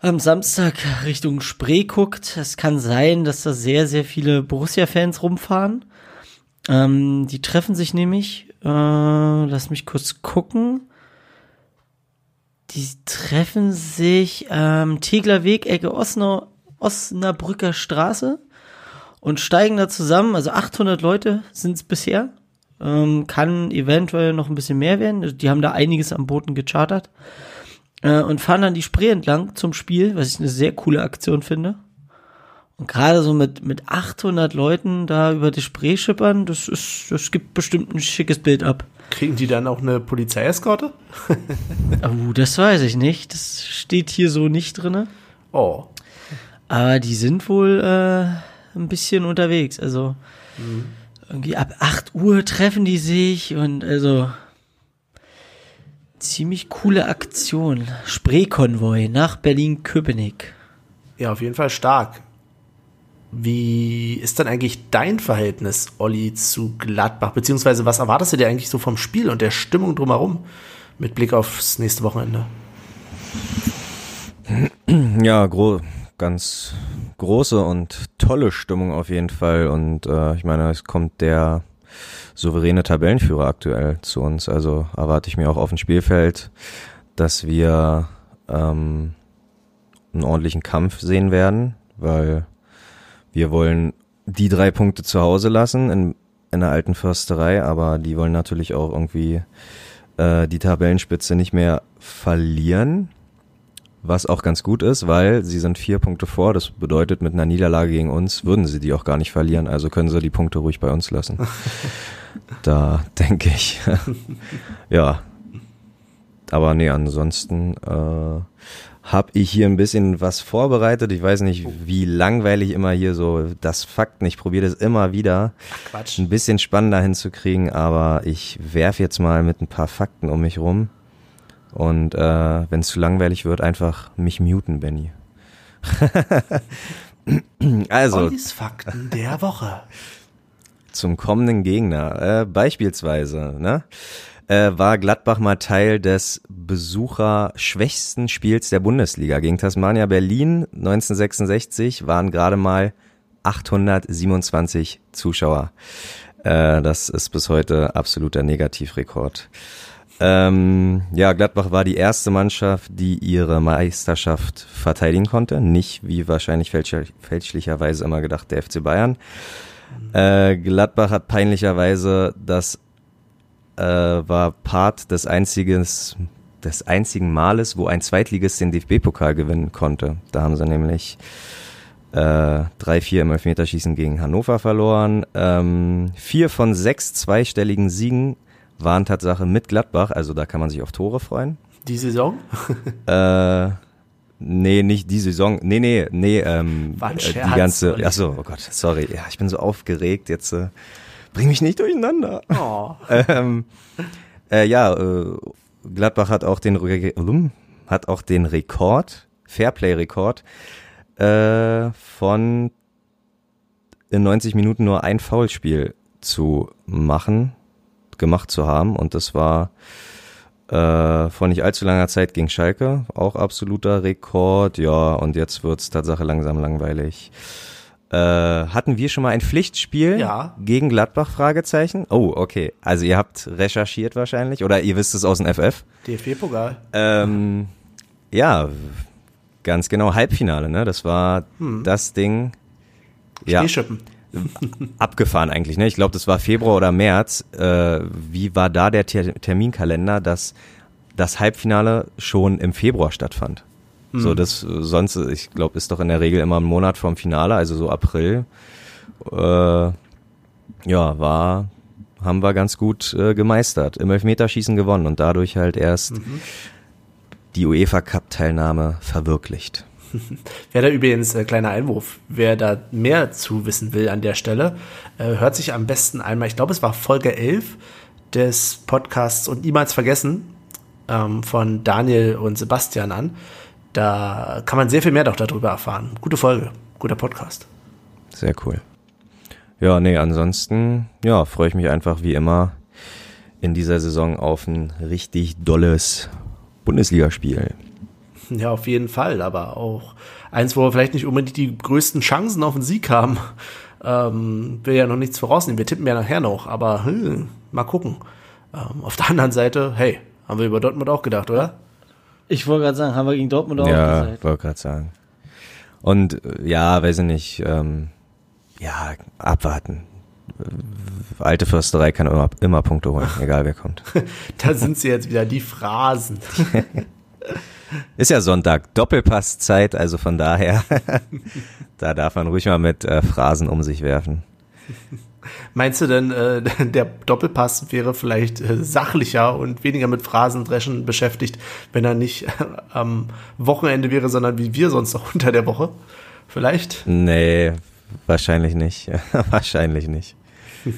am Samstag Richtung Spree guckt. Es kann sein, dass da sehr, sehr viele Borussia-Fans rumfahren. Ähm, die treffen sich nämlich, äh, lass mich kurz gucken. Die treffen sich ähm, Tegler Weg, Ecke Osner, Osnabrücker Straße und steigen da zusammen. Also 800 Leute sind es bisher. Ähm, kann eventuell noch ein bisschen mehr werden. Also die haben da einiges am Booten gechartert. Äh, und fahren dann die Spree entlang zum Spiel, was ich eine sehr coole Aktion finde. Und gerade so mit, mit 800 Leuten da über die Spree schippern, das ist, das gibt bestimmt ein schickes Bild ab. Kriegen die dann auch eine Polizeieskorte? <laughs> Oh, das weiß ich nicht. Das steht hier so nicht drinne. Oh. Aber die sind wohl äh, ein bisschen unterwegs. Also irgendwie ab 8 Uhr treffen die sich und also ziemlich coole Aktion. Spreekonvoi nach Berlin-Köpenick. Ja, auf jeden Fall stark. Wie ist dann eigentlich dein Verhältnis, Olli, zu Gladbach? Beziehungsweise was erwartest du dir eigentlich so vom Spiel und der Stimmung drumherum mit Blick aufs nächste Wochenende? Ja, gro ganz große und tolle Stimmung auf jeden Fall. Und äh, ich meine, es kommt der souveräne Tabellenführer aktuell zu uns. Also erwarte ich mir auch auf dem Spielfeld, dass wir ähm, einen ordentlichen Kampf sehen werden, weil wir wollen die drei Punkte zu Hause lassen in, in der alten Försterei, aber die wollen natürlich auch irgendwie äh, die Tabellenspitze nicht mehr verlieren. Was auch ganz gut ist, weil sie sind vier Punkte vor. Das bedeutet, mit einer Niederlage gegen uns würden sie die auch gar nicht verlieren. Also können sie die Punkte ruhig bei uns lassen. <laughs> da denke ich. <laughs> ja. Aber nee, ansonsten äh, habe ich hier ein bisschen was vorbereitet. Ich weiß nicht, wie langweilig immer hier so das Fakten. Ich probiere das immer wieder Quatsch. ein bisschen spannender hinzukriegen, aber ich werf jetzt mal mit ein paar Fakten um mich rum. Und äh, wenn es zu langweilig wird, einfach mich muten, Benny. <laughs> also, Ollis Fakten der Woche. <laughs> zum kommenden Gegner. Äh, beispielsweise, ne? Äh, war Gladbach mal Teil des besucherschwächsten Spiels der Bundesliga. Gegen Tasmania Berlin 1966 waren gerade mal 827 Zuschauer. Äh, das ist bis heute absoluter Negativrekord. Ähm, ja, Gladbach war die erste Mannschaft, die ihre Meisterschaft verteidigen konnte. Nicht, wie wahrscheinlich fälsch fälschlicherweise immer gedacht, der FC Bayern. Äh, Gladbach hat peinlicherweise das äh, war Part des einziges des einzigen Males, wo ein Zweitligist den DFB-Pokal gewinnen konnte. Da haben sie nämlich äh, 3-4 im Elfmeterschießen gegen Hannover verloren. Ähm, vier von sechs zweistelligen Siegen waren Tatsache mit Gladbach, also da kann man sich auf Tore freuen. Die Saison? Äh, nee, nicht die Saison. Nee, nee, nee, ähm, War ein äh, Scherz, die ganze, Olli. ach so, oh Gott, sorry. Ja, ich bin so aufgeregt jetzt. Äh, bring mich nicht durcheinander. Oh. <laughs> ähm, äh, ja, äh, Gladbach hat auch den hat auch den Rekord, Fairplay-Rekord äh, von in 90 Minuten nur ein Foulspiel zu machen, gemacht zu haben und das war äh, vor nicht allzu langer Zeit gegen Schalke, auch absoluter Rekord, ja, und jetzt wird's Tatsache langsam langweilig. Äh, hatten wir schon mal ein Pflichtspiel Ja. gegen Gladbach? Fragezeichen. Oh, okay. Also ihr habt recherchiert wahrscheinlich oder ihr wisst es aus dem FF. DFB-Pokal. Ähm, ja, ganz genau. Halbfinale, ne? Das war das Ding. Ja, Schneeschippen. <laughs> abgefahren eigentlich, ne? Ich glaube, das war Februar oder März. Äh, wie war da der Ter Terminkalender, dass das Halbfinale schon im Februar stattfand? So, das sonst, ich glaube, ist doch in der Regel immer ein Monat vorm Finale, also so April. Äh, ja, war, haben wir ganz gut äh, gemeistert. Im Elfmeterschießen gewonnen und dadurch halt erst die UEFA Cup Teilnahme verwirklicht. <laughs> Wer da übrigens, äh, kleiner Einwurf, wer da mehr zu wissen will an der Stelle, äh, hört sich am besten einmal, ich glaube, es war Folge 11 des Podcasts und niemals vergessen ähm, von Daniel und Sebastian an. Da kann man sehr viel mehr doch darüber erfahren. Gute Folge, guter Podcast. Sehr cool. Ja, nee, ansonsten, ja, freue ich mich einfach wie immer in dieser Saison auf ein richtig dolles Bundesligaspiel. <laughs> Ja, auf jeden Fall, aber auch eins, wo wir vielleicht nicht unbedingt die größten Chancen auf den Sieg haben. Ähm, will ja noch nichts vorausnehmen. Wir tippen ja nachher noch, aber hm, mal gucken. Ähm, auf der anderen Seite, hey, haben wir über Dortmund auch gedacht, oder? Ich wollte gerade sagen, haben wir gegen Dortmund auch Ja, gesagt. wollte gerade sagen. Und ja, weiß ich nicht, ähm, ja, abwarten. Alte Försterei kann immer, immer Punkte holen, <laughs> egal wer kommt. Da sind sie jetzt wieder, die Phrasen. <laughs> Ist ja Sonntag, Doppelpasszeit, also von daher, <laughs> da darf man ruhig mal mit äh, Phrasen um sich werfen. Meinst du denn, äh, der Doppelpass wäre vielleicht äh, sachlicher und weniger mit Phrasendreschen beschäftigt, wenn er nicht äh, am Wochenende wäre, sondern wie wir sonst auch unter der Woche? Vielleicht? Nee, wahrscheinlich nicht. <laughs> wahrscheinlich nicht. <laughs>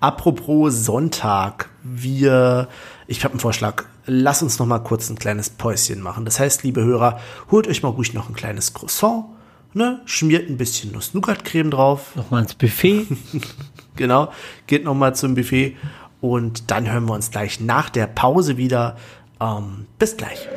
Apropos Sonntag, wir, ich habe einen Vorschlag. Lass uns noch mal kurz ein kleines Päuschen machen. Das heißt, liebe Hörer, holt euch mal ruhig noch ein kleines Croissant, ne, schmiert ein bisschen Nuss-Nougat-Creme drauf, Nochmal ins Buffet. <laughs> genau, geht noch mal zum Buffet und dann hören wir uns gleich nach der Pause wieder. Ähm, bis gleich.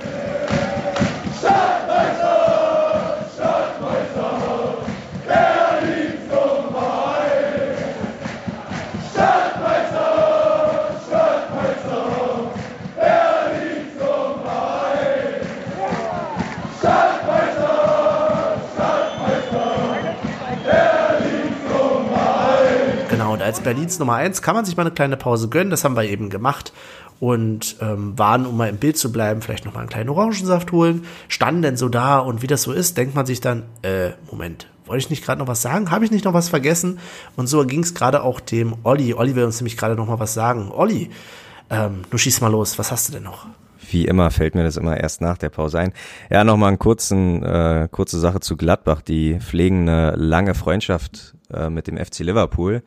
Als Berlins Nummer 1 kann man sich mal eine kleine Pause gönnen. Das haben wir eben gemacht und ähm, waren, um mal im Bild zu bleiben, vielleicht noch mal einen kleinen Orangensaft holen. Standen denn so da und wie das so ist, denkt man sich dann, äh, Moment, wollte ich nicht gerade noch was sagen? Habe ich nicht noch was vergessen? Und so ging es gerade auch dem Olli. Olli will uns nämlich gerade noch mal was sagen. Olli, ähm, du schieß mal los. Was hast du denn noch? Wie immer fällt mir das immer erst nach der Pause ein. Ja, nochmal eine äh, kurze Sache zu Gladbach. Die pflegen eine lange Freundschaft äh, mit dem FC Liverpool.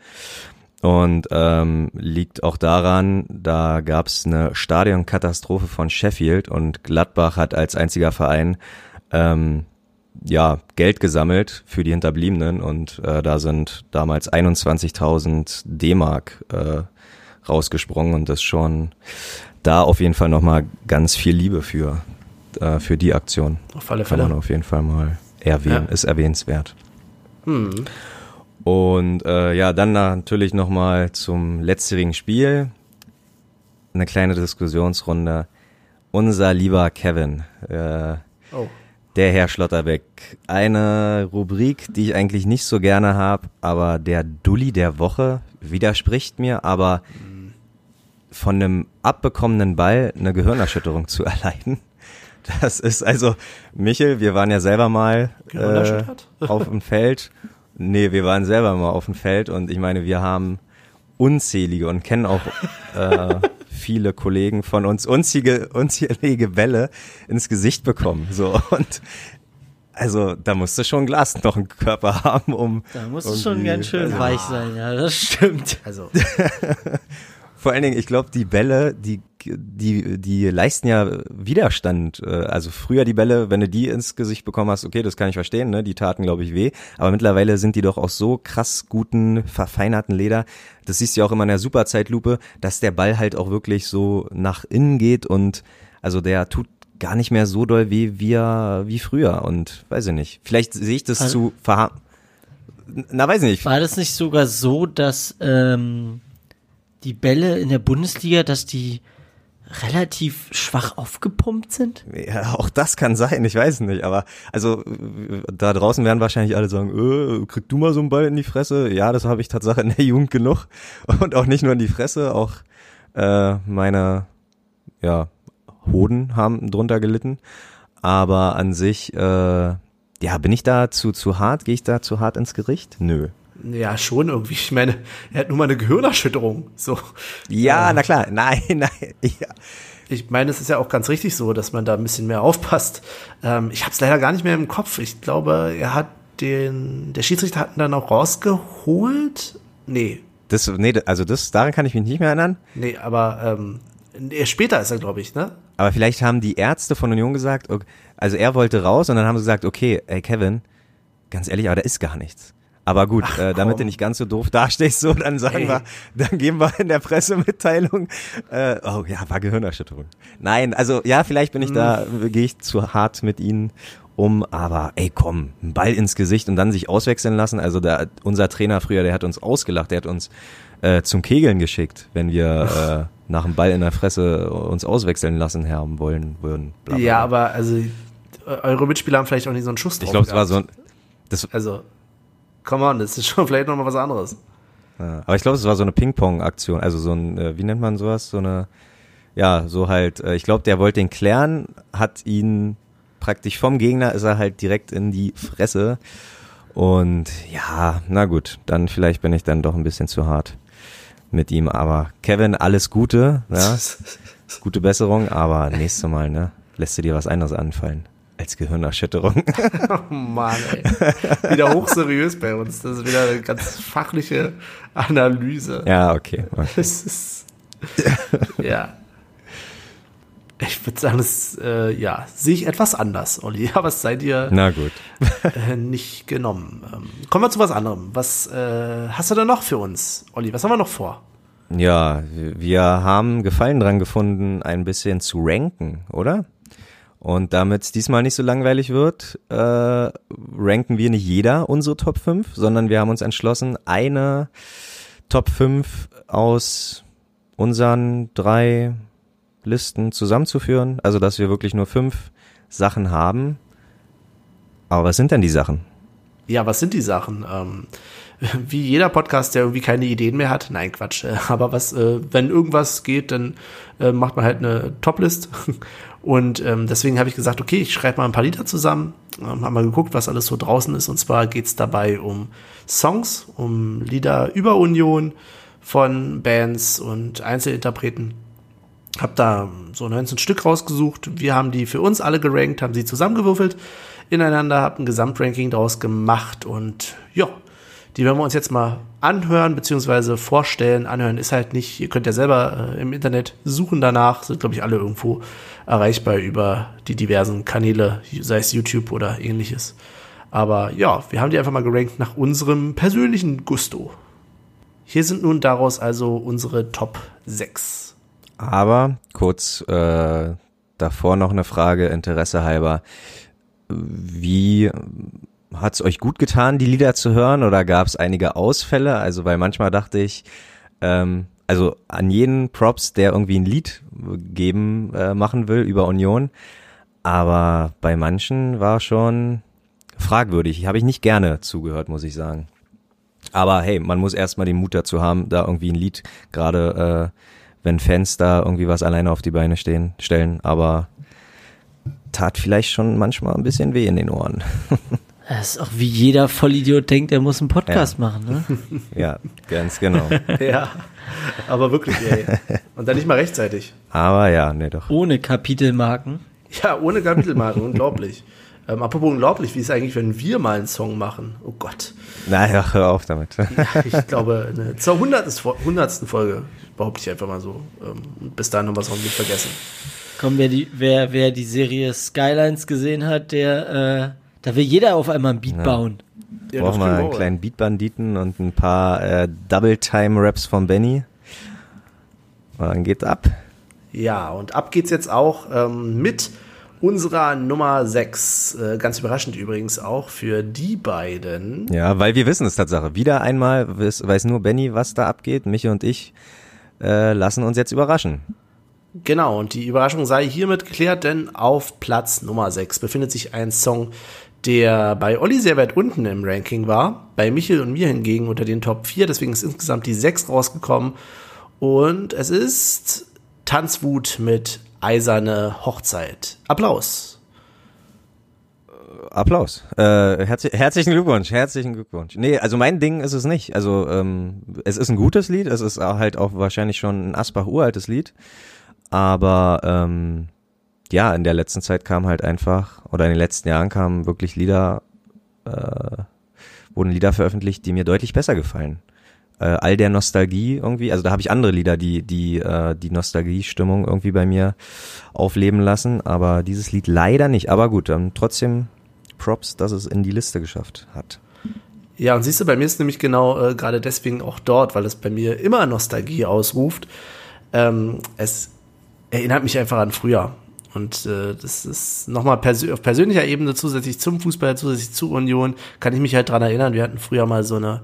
Und ähm, liegt auch daran, da gab es eine Stadionkatastrophe von Sheffield und Gladbach hat als einziger Verein ähm, ja Geld gesammelt für die Hinterbliebenen und äh, da sind damals 21.000 D-Mark äh, rausgesprungen und das schon da auf jeden Fall nochmal ganz viel Liebe für, äh, für die Aktion. Auf alle Kann man Fälle. auf jeden Fall mal erwähnen, Ja. ist erwähnenswert. Hm. Und äh, ja, dann natürlich nochmal zum letztjährigen Spiel. Eine kleine Diskussionsrunde. Unser lieber Kevin, äh, Oh. der Herr Schlotterbeck. Eine Rubrik, die ich eigentlich nicht so gerne habe, aber der Dulli der Woche widerspricht mir, aber von einem abbekommenen Ball eine Gehirnerschütterung zu <laughs> erleiden. Das ist also, Michel, wir waren ja selber mal äh, auf dem Feld. Nee, wir waren selber mal auf dem Feld und ich meine, wir haben unzählige und kennen auch äh, <laughs> viele Kollegen von uns unzählige, unzählige Bälle ins Gesicht bekommen. So und also da musste schon Glasknochenkörper haben, um Da muss es schon ganz schön Ja. weich sein, ja, das stimmt. Also, <laughs> Vor allen Dingen, ich glaube, die Bälle, die, die, die leisten ja Widerstand. Äh, Also früher die Bälle, wenn du die ins Gesicht bekommen hast, okay, das kann ich verstehen, ne? Die taten, glaube ich, weh. Aber mittlerweile sind die doch aus so krass guten, verfeinerten Leder. Das siehst du ja auch immer in der Superzeitlupe, dass der Ball halt auch wirklich so nach innen geht und also der tut gar nicht mehr so doll weh wie, wie früher. Und weiß ich nicht. Vielleicht sehe ich das Also- zu verha Na, weiß ich nicht. War das nicht sogar so, dass ähm, die Bälle in der Bundesliga, dass die relativ schwach aufgepumpt sind? Ja, auch das kann sein, ich weiß nicht, aber also da draußen werden wahrscheinlich alle sagen, äh, krieg du mal so einen Ball in die Fresse? Ja, das habe ich tatsächlich in der Jugend genug und auch nicht nur in die Fresse, auch äh, meine ja, Hoden haben drunter gelitten, aber an sich äh, ja, bin ich da zu zu hart, gehe ich da zu hart ins Gericht? Nö. Ja, schon irgendwie. Ich meine, er hat nur mal eine Gehirnerschütterung. So. Ja, na klar, nein, <laughs> nein, ja. Ich meine, es ist ja auch ganz richtig so, dass man da ein bisschen mehr aufpasst. Ähm, ich habe es leider gar nicht mehr im Kopf. Ich glaube, er hat den, der Schiedsrichter hat ihn dann auch rausgeholt. Nee, Das, nee, also das, daran kann ich mich nicht mehr erinnern. nee, aber ähm, er- später ist er, glaube ich, ne? Aber vielleicht haben die Ärzte von Union gesagt, ok- also er wollte raus und dann haben sie gesagt, okay, ey Kevin, ganz ehrlich, aber da ist gar nichts. Aber gut, äh, damit du nicht ganz so doof dastehst, so, dann sagen Ey. wir, dann geben wir in der Pressemitteilung, äh, oh ja, war Gehirnerschütterung. Nein, also ja, vielleicht bin ich da, Hm. gehe ich zu hart mit ihnen um, aber ey, komm, ein Ball ins Gesicht und dann sich auswechseln lassen. Also da, unser Trainer früher, der hat uns ausgelacht, der hat uns äh, zum Kegeln geschickt, wenn wir äh, nach dem Ball in der Fresse uns auswechseln lassen haben wollen würden. Bla, bla, Ja, aber also äh, eure Mitspieler haben vielleicht auch nicht so einen Schuss ich drauf glaube, es war so ein, das, Also, come on, das ist schon <laughs> vielleicht nochmal was anderes. Ja, aber ich glaube, es war so eine Ping-Pong-Aktion, also so ein, äh, wie nennt man sowas? So eine, ja, so halt, äh, ich glaube, der wollte den klären, hat ihn praktisch vom Gegner, ist er halt direkt in die Fresse. Und ja, na gut, dann vielleicht bin ich dann doch ein bisschen zu hart mit ihm. Aber Kevin, alles Gute, ja, <laughs> gute Besserung, aber nächstes Mal, ne, lässt du dir was anderes anfallen als Gehirnerschütterung. <laughs> Oh Mann, ey. Wieder hochseriös bei uns. Das ist wieder eine ganz fachliche Analyse. ja, okay. okay. Das ist. ja. Ich würde sagen, das äh, ja, sehe ich etwas anders, Olli. <laughs> Aber es sei dir Na gut. äh, nicht genommen. Ähm, kommen wir zu was anderem. Was äh, hast du da noch für uns, Olli? Was haben wir noch vor? Ja, wir haben Gefallen dran gefunden, ein bisschen zu ranken, oder? Und damit es diesmal nicht so langweilig wird, äh, ranken wir nicht jeder unsere Top 5, sondern wir haben uns entschlossen, eine Top 5 aus unseren drei Listen zusammenzuführen. Also, dass wir wirklich nur fünf Sachen haben. Aber was sind denn die Sachen? Ja, was sind die Sachen? Ähm, wie jeder Podcast, der irgendwie keine Ideen mehr hat. Nein, Quatsch. <laughs> Aber was, äh, wenn irgendwas geht, dann äh, macht man halt eine Toplist. Und ähm, deswegen habe ich gesagt, okay, ich schreibe mal ein paar Lieder zusammen. Ähm, haben mal geguckt, was alles so draußen ist. Und zwar geht's dabei um Songs, um Lieder über Union von Bands und Einzelinterpreten. Hab da so 19 Stück rausgesucht. Wir haben die für uns alle gerankt, haben sie zusammengewürfelt ineinander, hab ein Gesamtranking draus gemacht und ja, die werden wir uns jetzt mal anhören beziehungsweise vorstellen. Anhören ist halt nicht, ihr könnt ja selber äh, im Internet suchen danach, sind glaube ich alle irgendwo erreichbar über die diversen Kanäle, sei es YouTube oder ähnliches. Aber ja, wir haben die einfach mal gerankt nach unserem persönlichen Gusto. Hier sind nun daraus also unsere Top 6. Aber kurz äh, davor noch eine Frage, Interesse halber. Wie hat's euch gut getan, die Lieder zu hören oder gab es einige Ausfälle? Also weil manchmal dachte ich, ähm, also an jeden Props, der irgendwie ein Lied geben äh, machen will über Union, aber bei manchen war schon fragwürdig. Habe ich nicht gerne zugehört, muss ich sagen. Aber hey, man muss erstmal den Mut dazu haben, da irgendwie ein Lied, gerade äh, wenn Fans da irgendwie was alleine auf die Beine stehen, stellen, aber tat vielleicht schon manchmal ein bisschen weh in den Ohren. <laughs> Das ist auch wie jeder Vollidiot denkt, er muss einen Podcast Ja. machen, ne? <laughs> ja, ganz genau. <laughs> Ja, aber wirklich, ey. Und dann nicht mal rechtzeitig. Aber ja, nee, doch. Ohne Kapitelmarken. Ja, ohne Kapitelmarken, unglaublich. <laughs> Ähm, apropos unglaublich, wie ist es eigentlich, wenn wir mal einen Song machen? Oh Gott. Naja, hör auf damit. Ich glaube, eine, zur 100. Fo- 100. Folge, behaupte ich einfach mal so. Ähm, und bis dahin haben wir es hoffentlich vergessen. Komm, wer die, wer, wer die Serie Skylines gesehen hat, der, äh, da will jeder auf einmal ein Beat bauen. Ja, Brauchen wir einen wir kleinen Beatbanditen und ein paar äh, Double-Time-Raps von Benny. Und dann geht's ab. Ja, und ab geht's jetzt auch ähm, mit unserer Nummer 6. Äh, ganz überraschend übrigens auch für die beiden. Ja, weil wir wissen es Tatsache. Wieder einmal weiß, weiß nur Benny, was da abgeht. Michi und ich äh, lassen uns jetzt überraschen. Genau, und die Überraschung sei hiermit geklärt, denn auf Platz Nummer 6 befindet sich ein Song, der bei Olli sehr weit unten im Ranking war, bei Michel und mir hingegen unter den Top 4, deswegen ist insgesamt die 6 rausgekommen. Und es ist Tanzwut mit Eiserne Hochzeit. Applaus. Applaus. Äh, herzlich, herzlichen Glückwunsch, herzlichen Glückwunsch. Nee, also mein Ding ist es nicht. Also ähm, es ist ein gutes Lied, es ist halt auch wahrscheinlich schon ein Asbach uraltes Lied. Aber ähm, ja, in der letzten Zeit kam halt einfach, oder in den letzten Jahren kamen wirklich Lieder, äh, wurden Lieder veröffentlicht, die mir deutlich besser gefallen. Äh, all der Nostalgie irgendwie, also da habe ich andere Lieder, die die äh, die Nostalgie-Stimmung irgendwie bei mir aufleben lassen, aber dieses Lied leider nicht. Aber gut, dann trotzdem Props, dass es in die Liste geschafft hat. Ja, und siehst du, bei mir ist nämlich genau äh, gerade deswegen auch dort, weil es bei mir immer Nostalgie ausruft. Ähm, es erinnert mich einfach an früher. Und äh, das ist nochmal persö auf persönlicher Ebene zusätzlich zum Fußball, zusätzlich zu Union, kann ich mich halt dran erinnern. Wir hatten früher mal so eine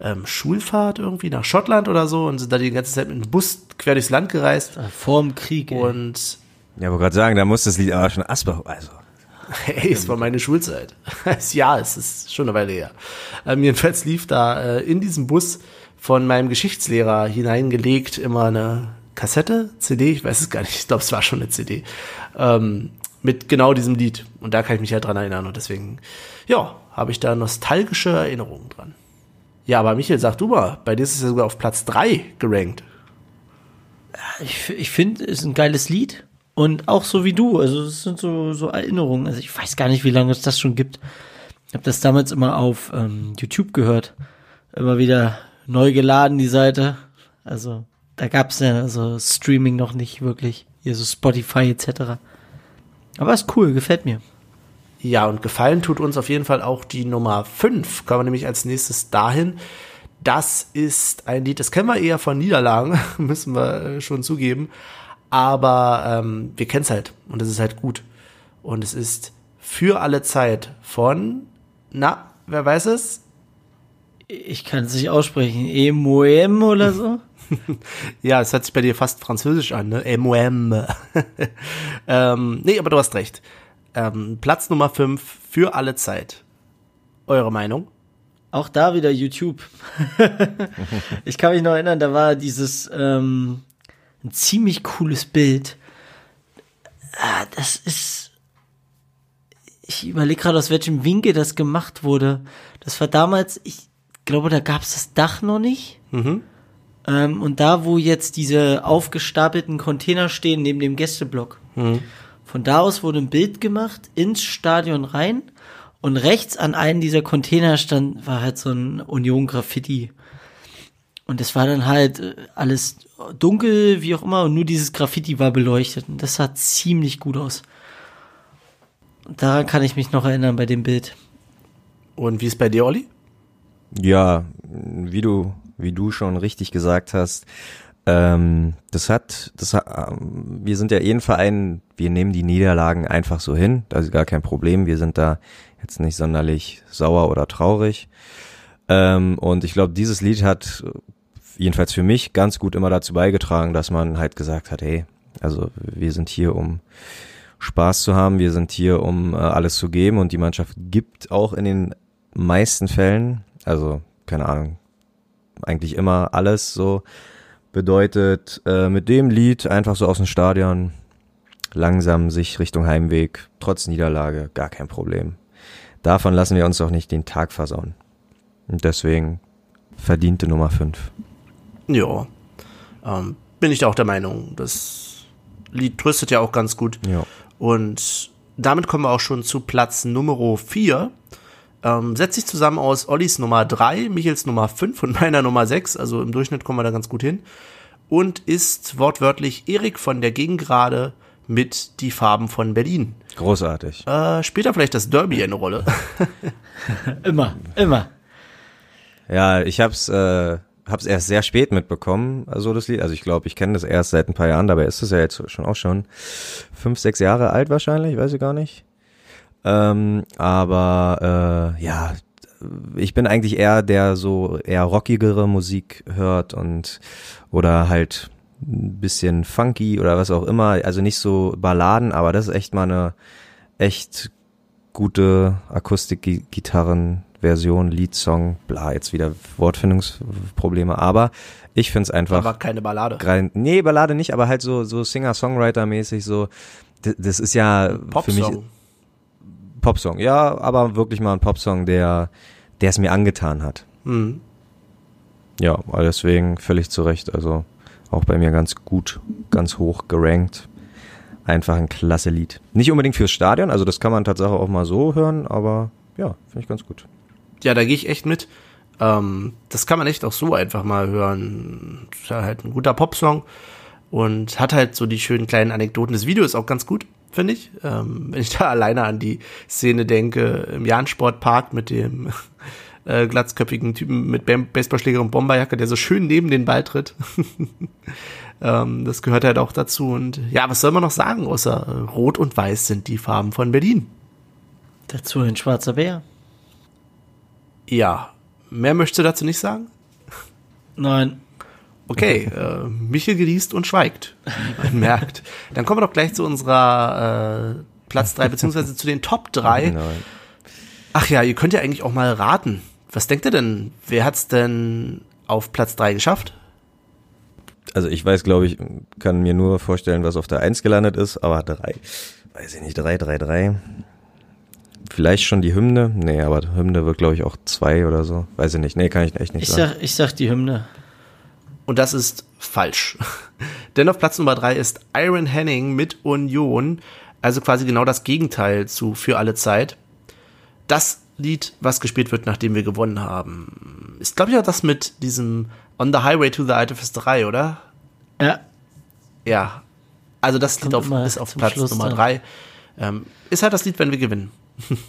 ähm, Schulfahrt irgendwie nach Schottland oder so und sind da die ganze Zeit mit dem Bus quer durchs Land gereist. Vorm Krieg. Ey. Und Ja, aber gerade sagen, da muss das Lied aber schon Asper, also. <laughs> Hey, es war meine Schulzeit. <laughs> ja, es ist schon eine Weile her. Ähm, jedenfalls lief da äh, in diesem Bus von meinem Geschichtslehrer hineingelegt immer eine Kassette, CD, ich weiß es gar nicht, ich glaube, es war schon eine CD, ähm, mit genau diesem Lied. Und da kann ich mich halt dran erinnern. Und deswegen, ja, habe ich da nostalgische Erinnerungen dran. Ja, aber Michael, sag du mal, bei dir ist es ja sogar auf Platz drei gerankt. Ich, ich finde, es ist ein geiles Lied. Und auch so wie du, also es sind so, so Erinnerungen. Also ich weiß gar nicht, wie lange es das schon gibt. Ich habe das damals immer auf ähm, YouTube gehört. Immer wieder neu geladen, die Seite. Also da gab's ja also Streaming noch nicht wirklich. Hier so Spotify etc. Aber ist cool, gefällt mir. Ja, und gefallen tut uns auf jeden Fall auch die Nummer 5. Kommen wir nämlich als nächstes dahin. Das ist ein Lied, das kennen wir eher von Niederlagen, <laughs> müssen wir äh, schon zugeben. Aber ähm, wir kennen es halt und es ist halt gut. Und es ist für alle Zeit von, na, wer weiß es? Ich kann es nicht aussprechen. Emoem oder so? <laughs> <laughs> ja, es hört sich bei dir fast französisch an, ne? Emoem. <laughs> ähm, nee, aber du hast recht. Ähm, Platz Nummer 5 für alle Zeit. Eure Meinung? Auch da wieder YouTube. <laughs> ich kann mich noch erinnern, da war dieses ähm, ein ziemlich cooles Bild. Ah, das ist. Ich überlege gerade, aus welchem Winkel das gemacht wurde. Das war damals, ich glaube, da gab es das Dach noch nicht. Mhm. Ähm, und da, wo jetzt diese aufgestapelten Container stehen, neben dem Gästeblock. Mhm. Von da aus wurde ein Bild gemacht, ins Stadion rein. Und rechts an einem dieser Container stand, war halt so ein Union-Graffiti. Und es war dann halt äh, alles dunkel, wie auch immer, und nur dieses Graffiti war beleuchtet. Und das sah ziemlich gut aus. Und daran kann ich mich noch erinnern bei dem Bild. Und wie ist bei dir, Olli? Ja, wie du, wie du schon richtig gesagt hast, ähm, das hat, das hat, ähm, wir sind ja eh ein Verein, wir nehmen die Niederlagen einfach so hin, das ist gar kein Problem, wir sind da jetzt nicht sonderlich sauer oder traurig. Ähm, und ich glaube, dieses Lied hat jedenfalls für mich ganz gut immer dazu beigetragen, dass man halt gesagt hat, hey, also wir sind hier, um Spaß zu haben, wir sind hier, um äh, alles zu geben und die Mannschaft gibt auch in den meisten Fällen, also keine Ahnung, eigentlich immer alles so bedeutet äh, mit dem Lied einfach so aus dem Stadion langsam sich Richtung Heimweg, trotz Niederlage, gar kein Problem. Davon lassen wir uns auch nicht den Tag versauen. Und deswegen verdiente Nummer 5. Ja, ähm, bin ich da auch der Meinung. Das Lied tröstet ja auch ganz gut. Ja. Und damit kommen wir auch schon zu Platz Nummer 4. Ähm, setzt sich zusammen aus Ollis Nummer 3, Michels Nummer 5 und <laughs> meiner Nummer 6. Also im Durchschnitt kommen wir da ganz gut hin. Und ist wortwörtlich Erik von der Gegengrade mit die Farben von Berlin. Großartig. Äh, später vielleicht das Derby eine Rolle. <laughs> <laughs> Immer, immer. Ja, ich hab's, äh, hab's erst sehr spät mitbekommen, also das Lied. Also ich glaube, ich kenne das erst seit ein paar Jahren, dabei ist es ja jetzt schon auch schon fünf, sechs Jahre alt wahrscheinlich, weiß ich gar nicht. Ähm, aber äh, ja, ich bin eigentlich eher der so eher rockigere Musik hört und oder halt ein bisschen funky oder was auch immer. Also nicht so Balladen, aber das ist echt mal eine echt gute Akustikgitarren-Version, Liedsong, bla, jetzt wieder Wortfindungsprobleme, aber ich find's einfach. Aber keine Ballade. Gerade, nee, Ballade nicht, aber halt so, so Singer-Songwriter-mäßig, so, das, das ist ja für mich Popsong. Ja, aber wirklich mal ein Popsong, der, der es mir angetan hat. Hm. Ja, deswegen völlig zu Recht, also auch bei mir ganz gut, ganz hoch gerankt. Einfach ein klasse Lied. Nicht unbedingt fürs Stadion, also das kann man tatsächlich auch mal so hören, aber ja, finde ich ganz gut. Ja, da gehe ich echt mit. Ähm, das kann man echt auch so einfach mal hören. Ist ja halt ein guter Popsong und hat halt so die schönen kleinen Anekdoten. Das Video ist auch ganz gut, finde ich. Ähm, wenn ich da <laughs> alleine an die Szene denke, im Jahn-Sportpark mit dem <laughs> äh, glatzköpfigen Typen mit Bam- Baseballschläger und Bomberjacke, der so schön neben den Ball tritt. <laughs> ähm, das gehört halt auch dazu. Und ja, was soll man noch sagen, außer äh, Rot und Weiß sind die Farben von Berlin. Dazu ein schwarzer Bär. Ja, mehr möchtest du dazu nicht sagen? Nein. Okay, <laughs> äh, Michel geliest und schweigt, man <laughs> merkt. Dann kommen wir doch gleich zu unserer äh, Platz drei beziehungsweise zu den Top drei. Nein. Ach ja, ihr könnt ja eigentlich auch mal raten. Was denkt ihr denn? Wer hat's denn auf Platz drei geschafft? Also ich weiß, glaube ich, kann mir nur vorstellen, was auf der Eins gelandet ist, aber drei, weiß ich nicht, drei, drei, drei. Vielleicht schon die Hymne? Nee, aber die Hymne wird, glaube ich, auch zwei oder so. Weiß ich nicht. Nee, kann ich echt nicht Ich sagen. sag, ich sag die Hymne. Und das ist falsch. <laughs> Denn auf Platz Nummer drei ist Iron Henning mit Union, also quasi genau das Gegenteil zu Für alle Zeit. Das Lied, was gespielt wird, nachdem wir gewonnen haben, ist, glaube ich, auch das mit diesem On the Highway to the Artifice 3, oder? Ja. Ja. Also das Lied auf, ist auf Platz Schluss Nummer dann. drei. Ähm, ist halt das Lied, wenn wir gewinnen.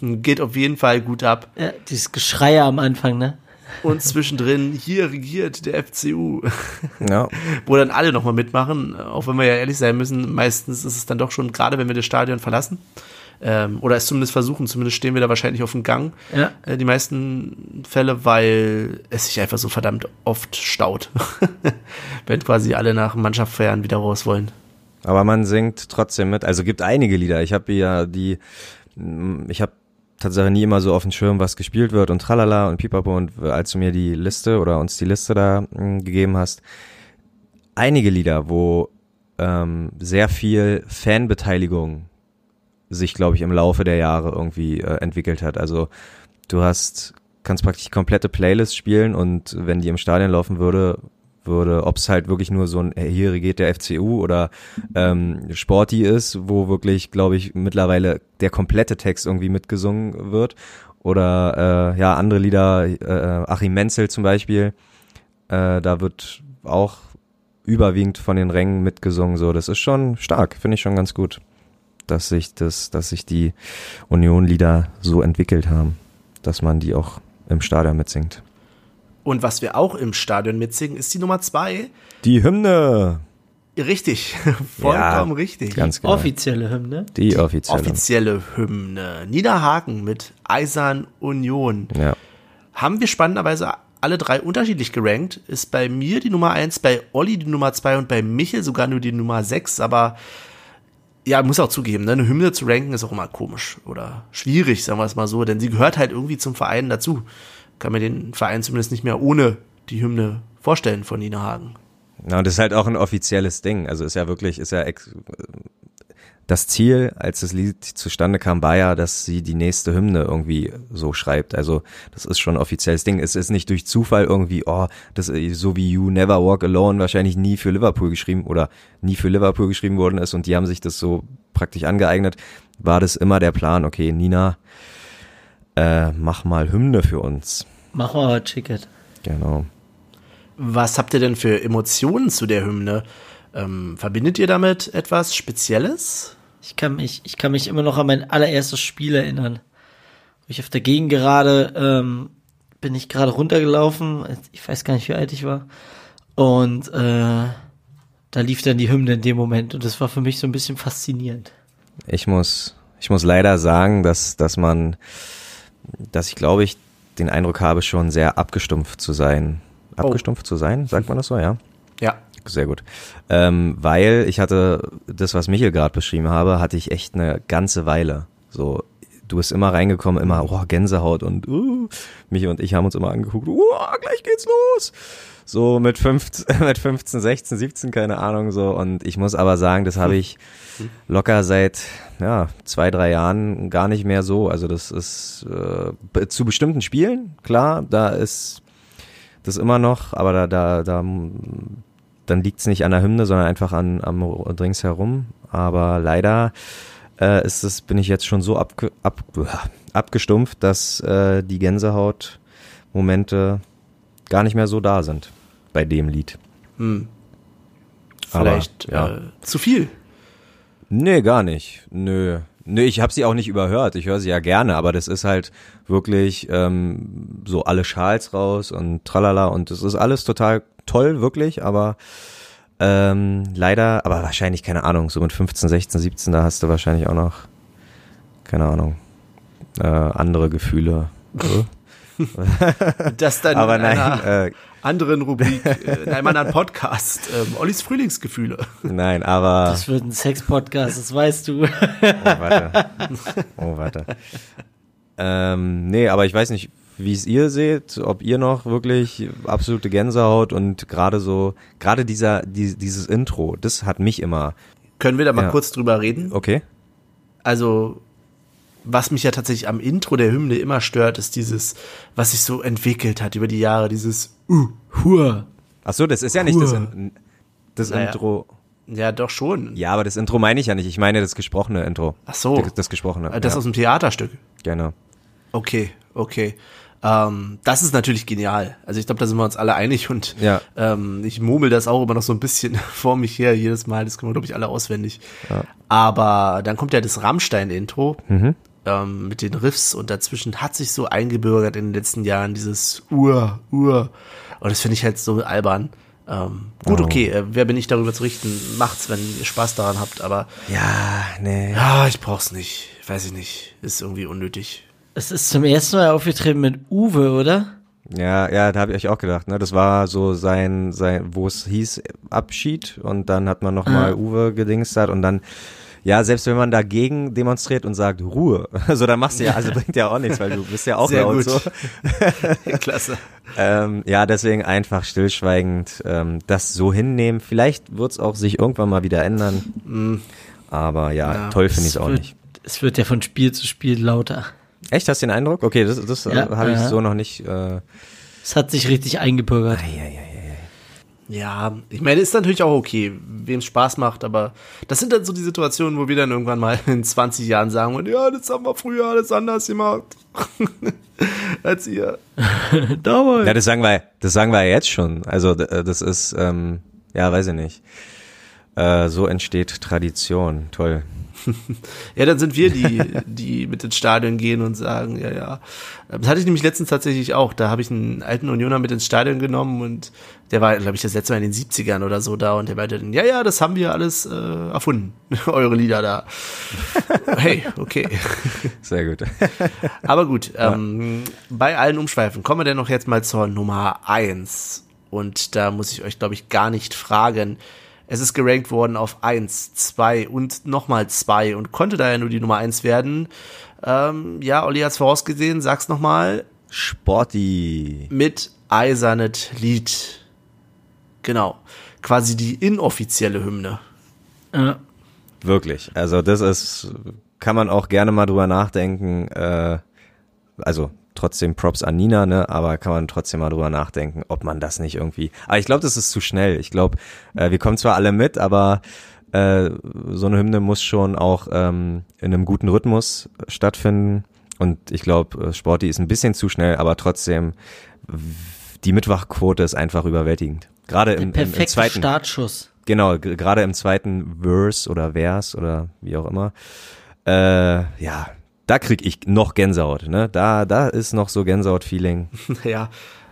<laughs> Geht auf jeden Fall gut ab. ja. Dieses Geschreie am Anfang, ne? Und zwischendrin, hier regiert der FCU. Ja, wo dann alle nochmal mitmachen, auch wenn wir ja ehrlich sein müssen, meistens ist es dann doch schon, gerade wenn wir das Stadion verlassen, ähm, oder es zumindest versuchen, zumindest stehen wir da wahrscheinlich auf dem Gang, Ja. äh, die meisten Fälle, weil es sich einfach so verdammt oft staut, <laughs> wenn quasi alle nach Mannschaft feiern wieder raus wollen. aber man singt trotzdem mit. Also gibt einige Lieder. Ich habe ja die, ich habe tatsächlich nie immer so auf dem Schirm, was gespielt wird und tralala und pipapo und als du mir die Liste oder uns die Liste da mm, gegeben hast, einige Lieder, wo ähm, sehr viel Fanbeteiligung sich, glaube ich, im Laufe der Jahre irgendwie äh, entwickelt hat. Also du hast, kannst praktisch komplette Playlist spielen und wenn die im Stadion laufen würde, würde, ob es halt wirklich nur so ein äh, hier geht der FCU oder ähm, Sporty ist, wo wirklich, glaube ich, mittlerweile der komplette Text irgendwie mitgesungen wird. Oder äh, ja, andere Lieder, äh, Achim Menzel zum Beispiel, äh, da wird auch überwiegend von den Rängen mitgesungen. So, das ist schon stark, finde ich schon ganz gut, dass sich das, dass sich die Union-Lieder so entwickelt haben, dass man die auch im Stadion mitsingt. Und was wir auch im Stadion mitsingen, ist die Nummer zwei. Die Hymne. Richtig, <laughs> vollkommen richtig. Ganz genau. Offizielle Hymne. die offizielle. Offizielle Hymne. Niederhaken mit Eisern Union. ja. haben wir spannenderweise alle drei unterschiedlich gerankt. Ist bei mir die Nummer eins, bei Olli die Nummer zwei und bei Michel sogar nur die Nummer sechs. Aber ja, muss auch zugeben, ne? eine Hymne zu ranken ist auch immer komisch oder schwierig, sagen wir es mal so, denn sie gehört halt irgendwie zum Verein dazu. Kann mir den Verein zumindest nicht mehr ohne die Hymne vorstellen von Nina Hagen. Ja, und das ist halt auch ein offizielles Ding. Also ist ja wirklich, ist ja das Ziel, als das Lied zustande kam, war ja, dass sie die nächste Hymne irgendwie so schreibt. Also das ist schon ein offizielles Ding. Es ist nicht durch Zufall irgendwie, oh, das ist so wie You Never Walk Alone wahrscheinlich nie für Liverpool geschrieben oder nie für Liverpool geschrieben worden ist und die haben sich das so praktisch angeeignet. War das immer der Plan, okay, Nina, äh, mach mal Hymne für uns. Mach mal was Ticket. Genau. Was habt ihr denn für Emotionen zu der Hymne? Ähm, verbindet ihr damit etwas Spezielles? Ich kann mich, ich kann mich immer noch an mein allererstes Spiel erinnern. Ich auf der Gegend gerade, ähm, bin ich gerade runtergelaufen. Ich weiß gar nicht, wie alt ich war. Und äh, da lief dann die Hymne in dem Moment. Und das war für mich so ein bisschen faszinierend. Ich muss, ich muss leider sagen, dass, dass man, dass ich glaube ich den Eindruck habe, schon sehr abgestumpft zu sein. Abgestumpft zu sein, sagt man das so, ja? Ja. Sehr gut. Ähm, weil ich hatte das, was Michael gerade beschrieben habe, hatte ich echt eine ganze Weile. So, du bist immer reingekommen, immer, oh, Gänsehaut und uh, Michael und ich haben uns immer angeguckt, uh, gleich geht's los. So mit 15, <laughs> mit 15, 16, 17, keine Ahnung so. Und ich muss aber sagen, das habe ich locker seit ja, zwei, drei Jahren gar nicht mehr so. Also das ist äh, zu bestimmten Spielen, klar, da ist das immer noch, aber da, da, da dann liegt es nicht an der Hymne, sondern einfach an am Drinks herum. Aber leider äh, ist es, bin ich jetzt schon so abge, ab, abgestumpft, dass äh, die Gänsehaut-Momente gar nicht mehr so da sind bei dem Lied. Aber, Vielleicht ja. äh, zu viel. Nee, gar nicht. Nö. Nö, ich habe sie auch nicht überhört. Ich höre sie ja gerne, aber das ist halt wirklich ähm, so alle Schals raus und tralala und das ist alles total toll, wirklich, aber ähm, leider, aber wahrscheinlich, keine Ahnung, so mit 15, 16, 17, da hast du wahrscheinlich auch noch, keine Ahnung, äh, andere Gefühle. <laughs> Das dann aber in nein, äh, anderen Rubrik, äh, in einem anderen Podcast. Ähm, Ollis Frühlingsgefühle. nein, aber. Das wird ein Sex-Podcast, das weißt du. Oh, warte. Oh, warte. Ähm, nee, aber ich weiß nicht, wie es ihr seht, ob ihr noch wirklich absolute Gänsehaut und gerade so, gerade dieser, die, dieses Intro, das hat mich immer. Können wir da mal Ja. kurz drüber reden? Okay? Also, was mich ja tatsächlich am Intro der Hymne immer stört, ist dieses, was sich so entwickelt hat über die Jahre, dieses uh, hua. Ach so, das ist ja nicht das, Hua. In, das Naja. Intro. Ja, doch schon. Ja, aber das Intro meine ich ja nicht. Ich meine das gesprochene Intro. Ach so. Das, das gesprochene. Äh, Das ja, aus dem Theaterstück. Genau. Okay, okay. Ähm, das ist natürlich genial. Also ich glaube, da sind wir uns alle einig und Ja. ähm, ich murmel das auch immer noch so ein bisschen <laughs> vor mich her jedes Mal. Das können wir, glaube ich, alle auswendig. Aber dann kommt ja das Rammstein-Intro Mhm. Ähm, mit den Riffs und dazwischen hat sich so eingebürgert in den letzten Jahren dieses Ur, Ur. Und das finde ich halt so albern. Ähm, gut, Oh. okay, äh, wer bin ich darüber zu richten? Macht's, wenn ihr Spaß daran habt, aber Ja, nee. ja, ich brauch's nicht. Weiß ich nicht. Ist irgendwie unnötig. Es ist zum ersten Mal aufgetreten mit Uwe, oder? Ja, ja, da habe ich auch gedacht, ne? Das war so sein, sein, wo es hieß Abschied und dann hat man noch mal Uwe gedingstert und dann, ja, selbst wenn man dagegen demonstriert und sagt Ruhe, <laughs> also dann machst du ja, also bringt ja auch nichts, weil du bist ja auch Sehr laut gut. so. <laughs> Klasse. Ähm, ja, deswegen einfach stillschweigend ähm, das so hinnehmen. Vielleicht wird's auch sich irgendwann mal wieder ändern. Aber ja, Mm. Ja. toll finde ich es auch wird, nicht. Es wird ja von Spiel zu Spiel lauter. Echt, hast du den Eindruck? Okay, das, das Ja, äh, habe ich ja. so noch nicht. Äh, Es hat sich richtig eingebürgert. Ja, ich meine, ist natürlich auch okay, wem Spaß macht, aber das sind dann so die Situationen, wo wir dann irgendwann mal in 20 Jahren sagen, und ja, das haben wir früher alles anders gemacht. <laughs> Als ihr. <laughs> Damals. Ja, das sagen wir, das sagen wir jetzt schon. Also äh, das ist, ähm, ja, weiß ich nicht. Äh, so entsteht Tradition. Toll. <laughs> Ja, dann sind wir die, <laughs> die mit ins Stadion gehen und sagen, ja, ja. Das hatte ich nämlich letztens tatsächlich auch. Da habe ich einen alten Unioner mit ins Stadion genommen und der war, glaube ich, das letzte Mal in den 70ern oder so da und der meinte dann, ja, ja, das haben wir alles äh, erfunden. <laughs> Eure Lieder da. Hey, okay. Sehr gut. Aber gut, ähm, bei allen Umschweifen kommen wir denn noch jetzt mal zur Nummer eins Und da muss ich euch, glaube ich, gar nicht fragen. Es ist gerankt worden auf eins, zwei und nochmal zwei und konnte daher nur die Nummer eins werden. Ähm, ja, Olli hat's vorausgesehen, sag's nochmal. Sporty. Mit Eisernet Lied. Genau. Quasi die inoffizielle Hymne. Ja. Wirklich. Also das ist, kann man auch gerne mal drüber nachdenken. Äh, also trotzdem Props an Nina, ne? Aber kann man trotzdem mal drüber nachdenken, ob man das nicht irgendwie. Aber ich glaube, das ist zu schnell. Ich glaube, äh, wir kommen zwar alle mit, aber äh, so eine Hymne muss schon auch ähm, in einem guten Rhythmus stattfinden. Und ich glaube, Sporty ist ein bisschen zu schnell, aber trotzdem die Mitwachquote ist einfach überwältigend. Gerade im, im, im zweiten. Startschuss. Genau, gerade im zweiten Verse oder Vers oder wie auch immer. Äh, ja, da krieg ich noch Gänsehaut, ne? Da, da ist noch so Gänsehaut-Feeling. <laughs> ja.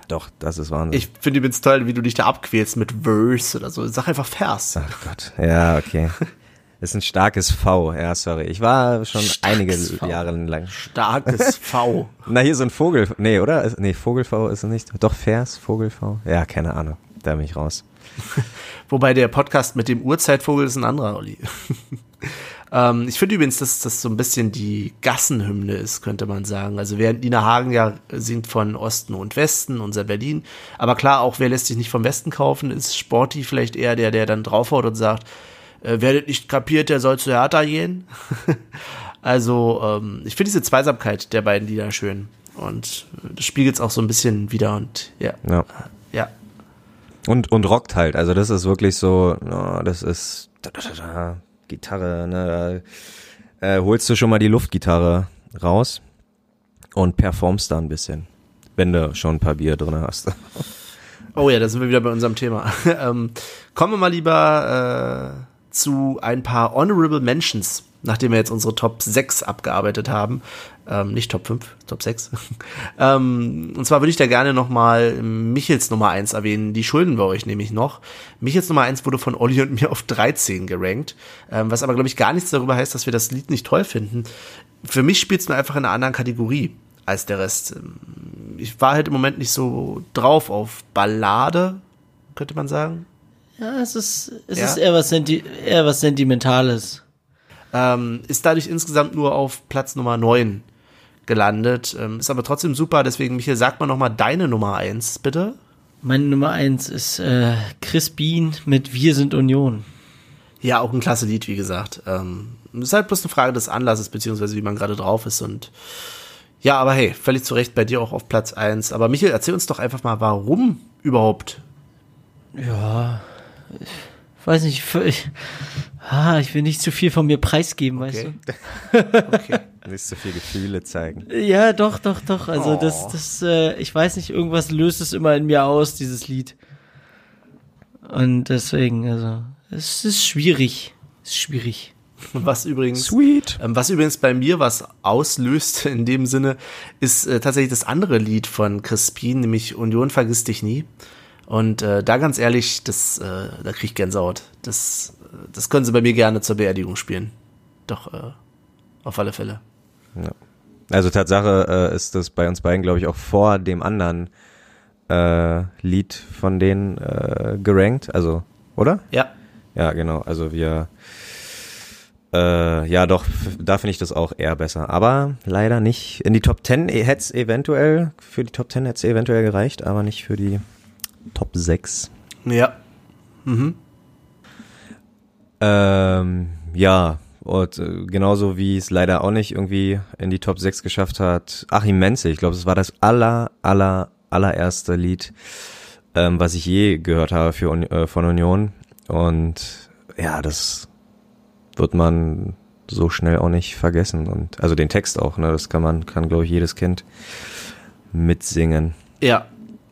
Doch, das ist Wahnsinn. Ich finde übrigens toll, wie du dich da abquälst mit Verse oder so. Sag einfach Vers. Ach Gott. Ja, okay. <laughs> Ist ein starkes V, ja, sorry. Ich war schon einige V. Jahre lang. Starkes <laughs> V. Na, hier so ein Vogel. Nee, oder? Ist- Nee, Vogel-V ist es nicht. Doch, Vers, Vogel-V. Ja, keine Ahnung. Da bin ich raus. Wobei der Podcast mit dem Urzeitvogel ist ein anderer, Olli. Ähm, ich finde übrigens, dass das so ein bisschen die Gassenhymne ist, könnte man sagen. Also während Nina Hagen ja singt von Osten und Westen, unser Berlin. Aber klar, auch wer lässt sich nicht vom Westen kaufen, ist Sporty vielleicht eher der, der dann draufhaut und sagt, äh, wer das nicht kapiert, der soll zu Hertha gehen. <laughs> also ähm, ich finde diese Zweisamkeit der beiden Lieder schön. Und äh, das spiegelt es auch so ein bisschen wieder und ja. Ja. Ja. Und, und rockt halt. Also das ist wirklich so, no, das ist da, da, da, da, Gitarre, ne? Äh, holst du schon mal die Luftgitarre raus und performst da ein bisschen. Wenn du schon ein paar Bier drin hast. <laughs> Oh ja, da sind wir wieder bei unserem Thema. <laughs> ähm, kommen wir mal lieber äh, zu ein paar Honorable Mentions. nachdem wir jetzt unsere Top 6 abgearbeitet haben. Ähm, nicht Top 5, Top 6. <laughs> ähm, und zwar würde ich da gerne nochmal Michels Nummer 1 erwähnen. Die schulden wir euch nämlich noch. Michels Nummer 1 wurde von Olli und mir auf 13 gerankt. Ähm, was aber, glaube ich, gar nichts darüber heißt, dass wir das Lied nicht toll finden. Für mich spielt es nur einfach in einer anderen Kategorie als der Rest. Ähm, ich war halt im Moment nicht so drauf auf Ballade, könnte man sagen. Ja, es ist, es Ja? ist eher, was Senti eher was Sentimentales. Ähm, ist dadurch insgesamt nur auf Platz Nummer 9 gelandet. Ähm, ist aber trotzdem super, deswegen, Michael, sag mal nochmal deine Nummer 1, bitte. Meine Nummer eins ist äh, Chris Bean mit Wir sind Union. Ja, auch ein klasse Lied, wie gesagt. Ähm, ist halt bloß eine Frage des Anlasses, beziehungsweise wie man gerade drauf ist. Und ja, aber hey, völlig zu Recht bei dir auch auf Platz 1. Aber Michael, erzähl uns doch einfach mal, warum überhaupt? Ja, ich weiß nicht, ich, ich, ah, ich will nicht zu viel von mir preisgeben, weißt Okay. <laughs> <laughs> Nicht so viel Gefühle zeigen. du? Ja, doch, doch, doch. Also Oh. das, das, äh, ich weiß nicht, irgendwas löst es immer in mir aus, dieses Lied. Und deswegen, also, es ist schwierig. Es ist schwierig. Was übrigens. Sweet. Ähm, was übrigens bei mir was auslöst in dem Sinne, ist äh, tatsächlich das andere Lied von Crispin, nämlich Union vergiss dich nie. Und äh, da ganz ehrlich, das, äh, da krieg ich Gänsehaut. Das, das können sie bei mir gerne zur Beerdigung spielen. Doch, äh, auf alle Fälle. Also Tatsache äh, ist das bei uns beiden, glaube ich, auch vor dem anderen äh, Lied von denen äh, gerankt. Also, oder? Ja, Ja, genau. Also wir äh, ja doch, da finde ich das auch eher besser. Aber leider nicht. In die Top 10 hätte es eventuell, für die Top 10 hätte es eventuell gereicht, aber nicht für die Top 6. ja. Ähm, ja, und äh, genauso wie es leider auch nicht irgendwie in die Top 6 geschafft hat, Achim Menze, ich glaube, es war das aller, aller, allererste Lied, ähm, was ich je gehört habe für, äh, von Union. Und ja, das wird man so schnell auch nicht vergessen. Und also den Text auch, ne? Das kann man, kann, glaube ich, jedes Kind mitsingen. Ja,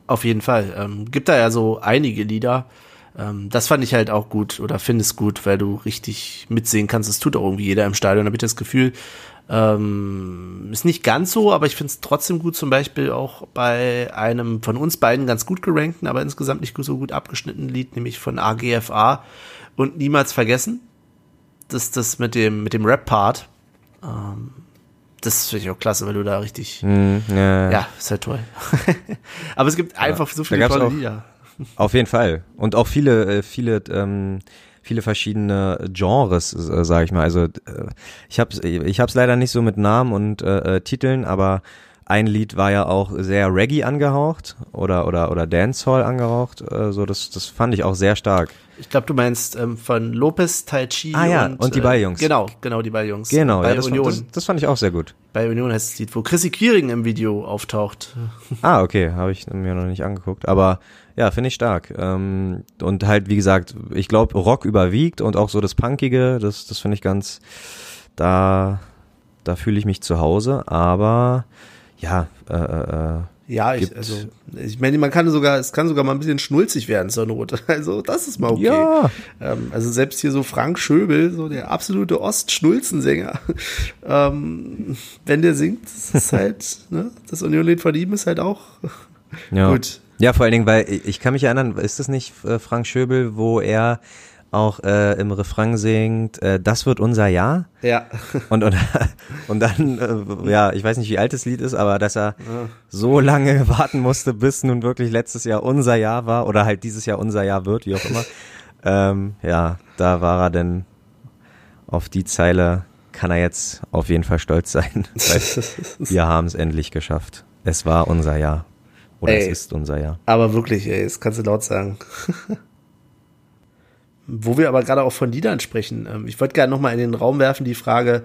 auf jeden Fall. Ähm, gibt da ja so einige Lieder. Ähm, das fand ich halt auch gut oder finde es gut, weil du richtig mitsingen kannst. Das tut auch irgendwie jeder im Stadion, habe ich das Gefühl. Ähm, ist nicht ganz so, aber ich finde es trotzdem gut, zum Beispiel auch bei einem von uns beiden ganz gut gerankten, aber insgesamt nicht so gut abgeschnittenen Lied, nämlich von AGFA und Niemals vergessen. Das, das mit dem, mit dem Rap-Part. Ähm, das finde ich auch klasse, weil du da richtig, Hm, ja. ja, ist halt toll. <laughs> Aber es gibt einfach so viele tolle Lieder. Auf jeden Fall. Und auch viele, äh, viele, ähm, viele verschiedene Genres, äh, sage ich mal. Also äh, ich habe ich hab's leider nicht so mit Namen und äh, äh, Titeln, aber ein Lied war ja auch sehr Reggae angehaucht oder oder oder Dancehall angehaucht. Äh, so das das fand ich auch sehr stark. Ich glaube, du meinst ähm, von Lopez, Tai Chi Ah ja, und, und die äh, Balljungs. Genau, genau, die Balljungs. Genau, Bei ja, das, Union. das, das fand ich auch sehr gut. bei Union heißt das Lied, wo Chrissy Quiring im Video auftaucht. <laughs> Ah, okay, habe ich mir noch nicht angeguckt, aber ja, finde ich stark. Ähm, und halt, wie gesagt, ich glaube, Rock überwiegt und auch so das Punkige, das, das finde ich ganz, da, da fühle ich mich zu Hause, aber ja, äh, äh, Ja, ich, also, ich meine, man kann sogar, es kann sogar mal ein bisschen schnulzig werden zur Not. <laughs> Also, das ist mal okay. Ja. Ähm, also selbst hier so Frank Schöbel, so der absolute Ostschnulzensänger, <laughs> ähm, wenn der singt, das ist <laughs> halt, ne, das Union-Lied von ihm ist halt auch ja. gut. Ja, vor allen Dingen, weil ich ich kann mich erinnern, ist das nicht äh, Frank Schöbel, wo er auch äh, im Refrain singt, äh, das wird unser Jahr? Ja. <laughs> Und, und, und dann, äh, ja, ich weiß nicht, wie alt das Lied ist, aber dass er so lange <laughs> warten musste, bis nun wirklich letztes Jahr unser Jahr war oder halt dieses Jahr unser Jahr wird, wie auch immer. <laughs> ähm, ja, da war er denn auf die Zeile, kann er jetzt auf jeden Fall stolz sein, wir haben es endlich geschafft. Es war unser Jahr. Oder Ey. es ist unser Jahr. Aber wirklich, ey, das kannst du laut sagen. Wo wir aber gerade auch von Liedern sprechen, ähm, ich wollte gerne nochmal in den Raum werfen die Frage,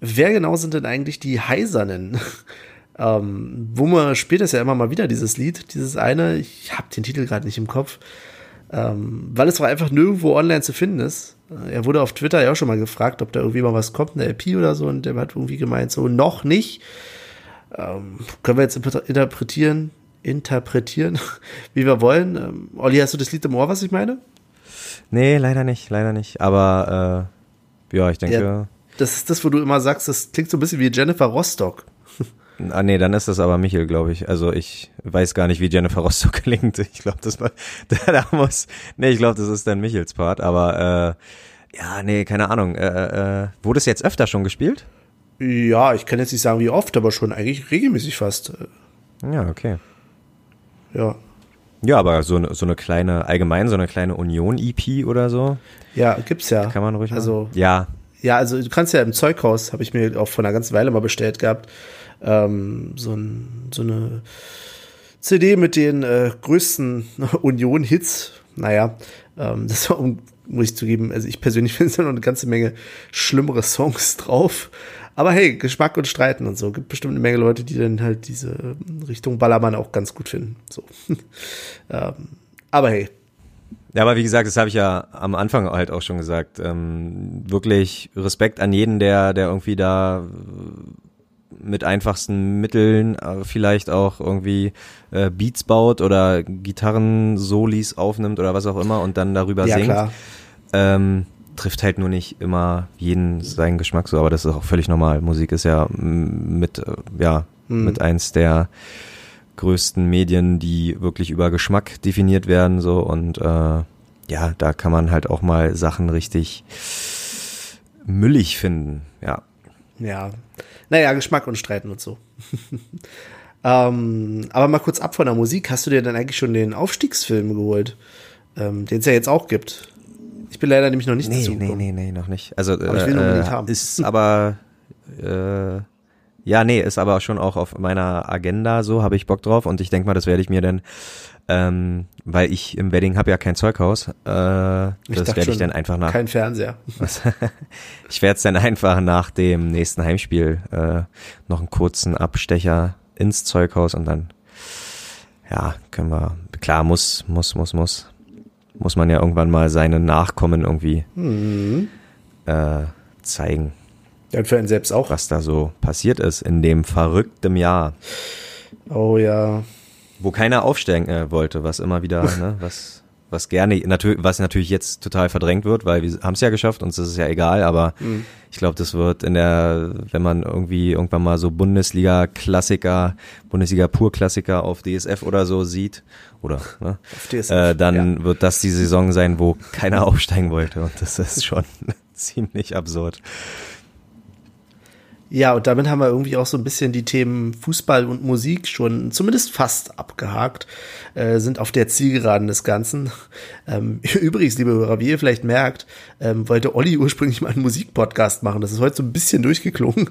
wer genau sind denn eigentlich die Heisernen? <laughs> ähm, man spielt das ja immer mal wieder, dieses Lied, dieses eine, ich habe den Titel gerade nicht im Kopf, ähm, weil es doch einfach nirgendwo online zu finden ist. Äh, Er wurde auf Twitter ja auch schon mal gefragt, ob da irgendwie mal was kommt, eine LP oder so, und der hat irgendwie gemeint, so noch nicht. Ähm, können wir jetzt interpre- interpretieren, interpretieren, <laughs> wie wir wollen. Ähm, Olli, hast du das Lied im Ohr, was ich meine? Nee, leider nicht, leider nicht. Aber äh, ja, ich denke, Das ist das, wo du immer sagst, das klingt so ein bisschen wie Jennifer Rostock. <laughs> Ah nee, dann ist das aber Michel, glaube ich. Also ich weiß gar nicht, wie Jennifer Rostock <laughs> klingt. Ich glaube, das war <laughs> da, da muss. Nee, ich glaube, das ist dann Michels Part. Aber äh, ja, nee, keine Ahnung. Äh, äh, wurde es jetzt öfter schon gespielt? Ja, ich kann jetzt nicht sagen, wie oft, aber schon eigentlich regelmäßig fast. Ja, okay. Ja. Ja, aber so, eine so eine kleine, allgemein so eine kleine Union-EP oder so. Ja, gibt's ja. Kann man ruhig machen. Also, ja, ja, also du kannst ja im Zeughaus, habe ich mir auch vor einer ganzen Weile mal bestellt gehabt, ähm, so, ein, so eine CD mit den äh, größten <laughs> Union-Hits. Naja, ähm, <laughs> das war, um, muss ich zugeben, also ich persönlich <laughs> finde da noch eine ganze Menge schlimmere Songs drauf. Aber hey, Geschmack und Streiten und so. Gibt bestimmt eine Menge Leute, die dann halt diese Richtung Ballermann auch ganz gut finden. So. <laughs> ähm, aber hey, Ja, aber wie gesagt, das habe ich ja am Anfang halt auch schon gesagt. Ähm, wirklich Respekt an jeden, der, der irgendwie da äh, mit einfachsten Mitteln äh, vielleicht auch irgendwie äh, Beats baut oder Gitarren-Solis aufnimmt oder was auch immer und dann darüber ja singt. klar. Ähm, trifft halt nur nicht immer jeden seinen Geschmack so, aber das ist auch völlig normal. Musik ist ja mit, äh, ja, Hm. mit eins der größten Medien, die wirklich über Geschmack definiert werden, so und äh, ja, da kann man halt auch mal Sachen richtig müllig finden, ja. Ja. Naja, Geschmack und Streiten und so. <laughs> ähm, aber mal kurz ab von der Musik. Hast du dir dann eigentlich schon den Aufstiegsfilm geholt? Ähm, den es ja jetzt auch gibt. Bin leider nämlich noch nicht Nee, dazu nee, gekommen. nee, nee, noch nicht. Also Aber ich will ihn unbedingt äh, haben. ist aber äh, ja, nee, ist aber schon auch auf meiner Agenda so, habe ich Bock drauf und ich denk mal, das werde ich mir dann, ähm, weil ich im Wedding habe ja kein Zeughaus, äh, das werde ich dann einfach nach, Kein Fernseher. <laughs> ich werde es dann einfach nach dem nächsten Heimspiel äh, noch einen kurzen Abstecher ins Zeughaus und dann, ja, können wir, klar, muss, muss, muss, muss, muss man ja irgendwann mal seine Nachkommen irgendwie Mhm. äh, zeigen, und für einen selbst auch. was da so passiert ist in dem verrückten Jahr, Oh ja. wo keiner aufsteigen äh, wollte, was immer wieder, ne, was was gerne natürlich was natürlich jetzt total verdrängt wird, weil wir haben es ja geschafft, uns ist es ja egal, aber ich glaube, das wird in der wenn man irgendwie irgendwann mal so Bundesliga Klassiker, Bundesliga Pur-Klassiker auf DSF oder so sieht oder ne, Auf DSF, äh, dann ja. wird das die Saison sein, wo keiner <laughs> aufsteigen wollte und das ist schon <laughs> ziemlich absurd. Ja, und damit haben wir irgendwie auch so ein bisschen die Themen Fußball und Musik schon zumindest fast abgehakt, äh, sind auf der Zielgeraden des Ganzen. <laughs> Ähm, <laughs> übrigens, liebe Hörer, wie ihr vielleicht merkt, ähm, wollte Olli <laughs> ursprünglich mal einen Musikpodcast machen. Das ist heute so ein bisschen durchgeklungen,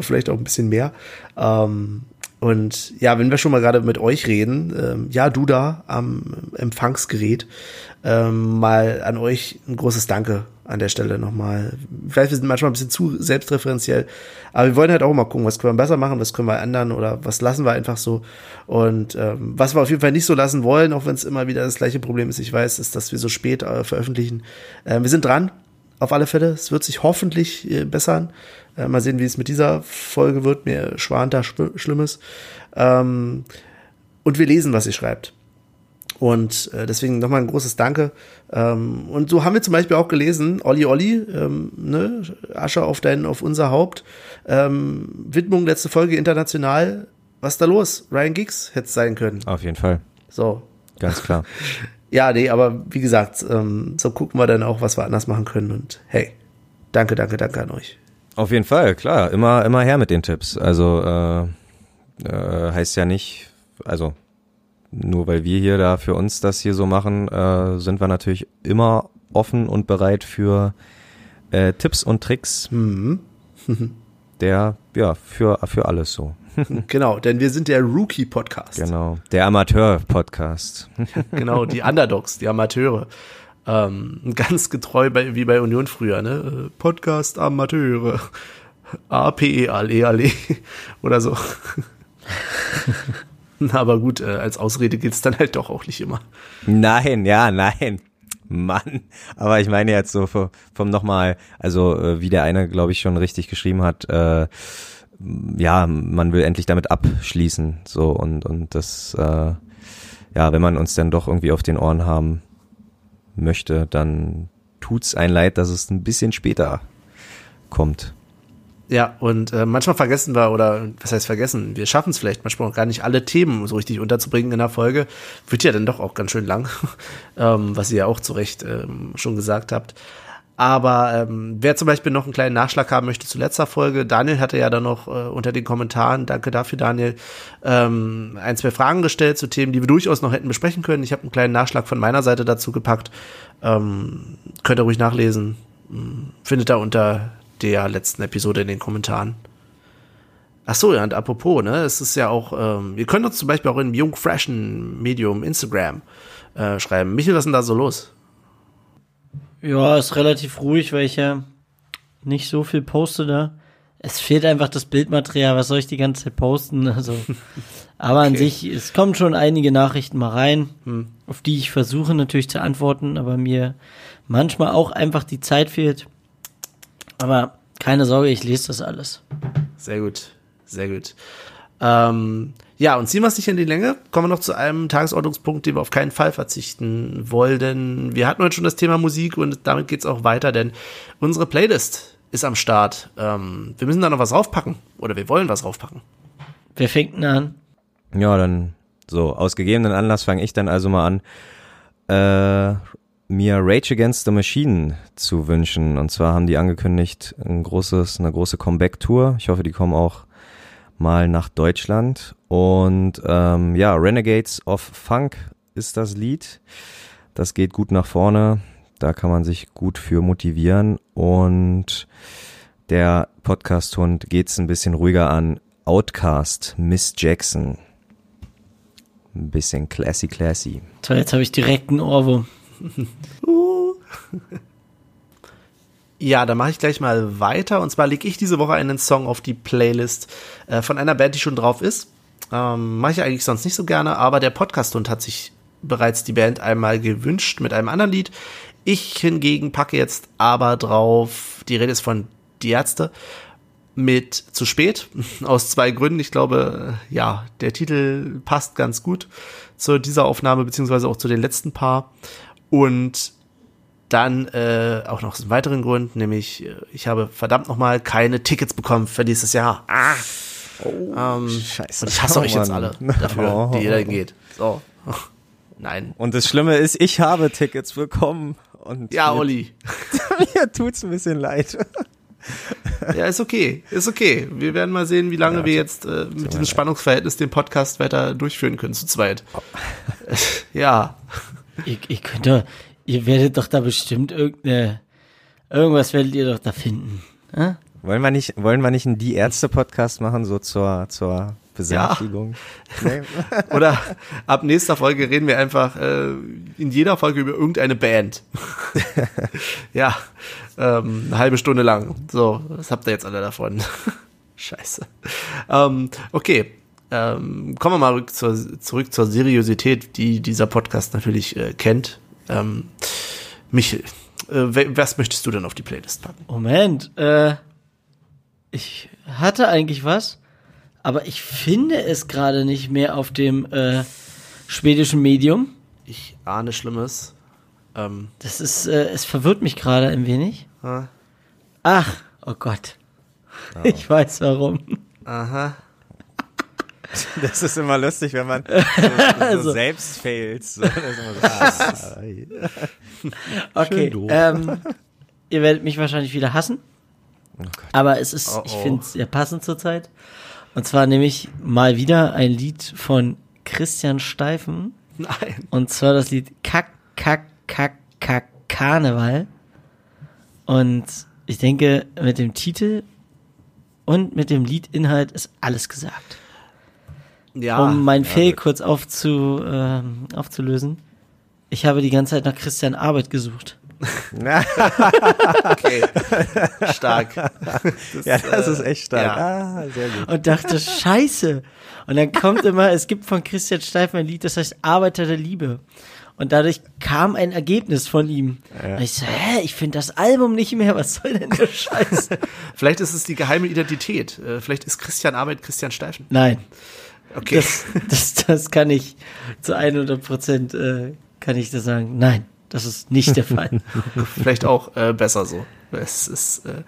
vielleicht auch ein bisschen mehr. Ähm, und ja, wenn wir schon mal gerade mit euch reden, ähm, ja, du da am Empfangsgerät, ähm, mal an euch ein großes Danke an der Stelle nochmal. Vielleicht wir sind manchmal ein bisschen zu selbstreferenziell, aber wir wollen halt auch mal gucken, was können wir besser machen, was können wir ändern oder was lassen wir einfach so. Und ähm, was wir auf jeden Fall nicht so lassen wollen, auch wenn es immer wieder das gleiche Problem ist, ich weiß, ist, dass wir so spät äh, veröffentlichen. Äh, wir sind dran, auf alle Fälle. Es wird sich hoffentlich äh, bessern. Äh, mal sehen, wie es mit dieser Folge wird. Mir schwant da Schlimmes. Ähm, und wir lesen, was ihr schreibt. Und äh, deswegen nochmal ein großes Danke. Ähm, und so haben wir zum Beispiel auch gelesen, Olli Olli, ähm, ne, Asche auf dein, auf unser Haupt. Ähm, Widmung letzte Folge international. Was ist da los? Ryan Giggs hätte es sein können. Auf jeden Fall, So. ganz klar. <laughs> Ja, nee, aber wie gesagt, ähm, so gucken wir dann auch, was wir anders machen können. Und hey, danke, danke, danke an euch. Auf jeden Fall, klar. Immer, immer her mit den Tipps. Also äh, äh, heißt ja nicht, also nur weil wir hier da für uns das hier so machen, äh, sind wir natürlich immer offen und bereit für äh, Tipps und Tricks. <laughs> Der, ja, für, für alles so. <laughs> Genau, denn wir sind der Rookie-Podcast. Genau. Der Amateur-Podcast. <laughs> genau, die Underdogs, die Amateure. Ähm, ganz getreu bei, wie bei Union früher, ne? Äh, Podcast Amateure. A-P-E-A-L-E-A-L-E oder so. <laughs> Aber gut, äh, als Ausrede gilt's dann halt doch auch nicht immer. Nein, ja, nein. Mann, aber ich meine jetzt so vom, vom nochmal, also äh, wie der eine, glaube ich, schon richtig geschrieben hat, äh, ja, man will endlich damit abschließen, so und und das, äh, ja, wenn man uns dann doch irgendwie auf den Ohren haben möchte, dann tut's ein leid, dass es ein bisschen später kommt. Ja, und äh, manchmal vergessen wir, oder was heißt vergessen, wir schaffen es vielleicht manchmal auch gar nicht, alle Themen so richtig unterzubringen in der Folge. Wird ja dann doch auch ganz schön lang, <laughs> ähm, was ihr ja auch zu Recht ähm, schon gesagt habt. Aber ähm, wer zum Beispiel noch einen kleinen Nachschlag haben möchte zu letzter Folge, Daniel hatte ja dann noch äh, unter den Kommentaren, danke dafür Daniel, ähm, ein, zwei Fragen gestellt zu Themen, die wir durchaus noch hätten besprechen können. Ich habe einen kleinen Nachschlag von meiner Seite dazu gepackt. Ähm, könnt ihr ruhig nachlesen. Hm, findet ihr unter der letzten Episode in den Kommentaren. Ach so, ja, und apropos, ne, es ist ja auch, ähm, ihr könnt uns zum Beispiel auch in jung freshen Medium Instagram äh, schreiben. Michael, was ist denn da so los? Ja, ist relativ ruhig, weil ich ja nicht so viel poste da. Es fehlt einfach das Bildmaterial, was soll ich die ganze Zeit posten? <laughs> Also, aber an sich, es kommen schon einige Nachrichten mal rein, hm. auf die ich versuche natürlich zu antworten, aber mir manchmal auch einfach die Zeit fehlt. Aber keine Sorge, ich lese das alles. Sehr gut, sehr gut. Ähm, ja, und ziehen wir es nicht in die Länge, kommen wir noch zu einem Tagesordnungspunkt, den wir auf keinen Fall verzichten wollen. Wir hatten heute schon das Thema Musik und damit geht es auch weiter, denn unsere Playlist ist am Start. Ähm, wir müssen da noch was raufpacken oder wir wollen was raufpacken. Wer fängt denn an? Ja, dann so, aus gegebenen Anlass fange ich dann also mal an. Äh, mir Rage Against the Machine zu wünschen. Und zwar haben die angekündigt, ein großes, eine große Comeback-Tour. Ich hoffe, die kommen auch mal nach Deutschland. Und ähm, ja, Renegades of Funk ist das Lied. Das geht gut nach vorne. Da kann man sich gut für motivieren. Und der Podcast-Hund geht's ein bisschen ruhiger an. Outcast, Miss Jackson. Ein bisschen classy, classy. Toll, jetzt habe ich direkt einen Ohrwurm. <laughs> Ja, dann mache ich gleich mal weiter. Und zwar lege ich diese Woche einen Song auf die Playlist äh, von einer Band, die schon drauf ist. Ähm, mache ich eigentlich sonst nicht so gerne, aber der Podcast-Hund hat sich bereits die Band einmal gewünscht mit einem anderen Lied. Ich hingegen packe jetzt aber drauf, die Rede ist von Die Ärzte, mit Zu spät, <laughs> aus zwei Gründen. Ich glaube, ja, der Titel passt ganz gut zu dieser Aufnahme, beziehungsweise auch zu den letzten paar. Und dann äh, auch noch einen weiteren Grund, nämlich äh, ich habe verdammt nochmal keine Tickets bekommen für dieses Jahr. Ah. Oh, ähm, Scheiße. Und ich hasse oh, euch jetzt alle dafür, <laughs> oh. die da geht. So. <laughs> Nein. Und das Schlimme ist, ich habe Tickets bekommen. Und ja, mir, Olli. <laughs> mir tut's ein bisschen leid. ja, ist okay. Ist okay. Wir werden mal sehen, wie lange ja, wir jetzt äh, mit diesem Spannungsverhältnis den Podcast weiter durchführen können, zu zweit. Oh. ja. Ihr, ihr könnt doch, ihr werdet doch da bestimmt irgendeine, irgendwas werdet ihr doch da finden. Äh? Wollen wir nicht, wollen wir nicht einen Die Ärzte Podcast machen, so zur, zur Besänftigung? Ja. Nee. <laughs> Oder ab nächster Folge reden wir einfach äh, in jeder Folge über irgendeine Band. <laughs> ja, ähm, eine halbe Stunde lang. So, was habt ihr jetzt alle davon? <laughs> Scheiße. Ähm, okay, ähm, kommen wir mal zur, zurück zur Seriosität, die dieser Podcast natürlich äh, kennt. Ähm, Michel, äh, was möchtest du denn auf die Playlist packen? Moment, äh, ich hatte eigentlich was, aber ich finde es gerade nicht mehr auf dem äh, schwedischen Medium. Ich ahne Schlimmes. Ähm. Das ist, äh, es verwirrt mich gerade ein wenig. Ha? Ach, oh Gott. Oh. <laughs> Ich weiß warum. Aha. <laughs> Das ist immer lustig, wenn man so, <laughs> so selbst failt. So, so, ah, <laughs> okay, ähm, ihr werdet mich wahrscheinlich wieder hassen. Oh aber es ist, oh, oh. ich finde es sehr passend zurzeit. Und zwar nehme ich mal wieder ein Lied von Christian Steifen. Nein. Und zwar das Lied Kack, Kack, Kack, Kack, Karneval. Und ich denke, mit dem Titel und mit dem Liedinhalt ist alles gesagt. Ja. Um mein Fail ja. kurz aufzu, äh, aufzulösen. Ich habe die ganze Zeit nach Christian Arbeit gesucht. <laughs> okay. Stark. Das, <laughs> ja, das ist echt stark. Ja. Ah, sehr gut. Und dachte, scheiße. Und dann kommt <laughs> immer, es gibt von Christian Steif ein Lied, das heißt Arbeiter der Liebe. Und dadurch kam ein Ergebnis von ihm. Ja. Und ich so, hä, ich finde das Album nicht mehr, was soll denn der Scheiß? Vielleicht ist es die geheime Identität. Äh, vielleicht ist Christian Arbeit Christian Steifen. Nein. Okay. Das, das, das kann ich zu 100 Prozent, äh, kann ich das sagen. Nein, das ist nicht der Fall. <laughs> Vielleicht auch äh, besser so. Es ist, äh,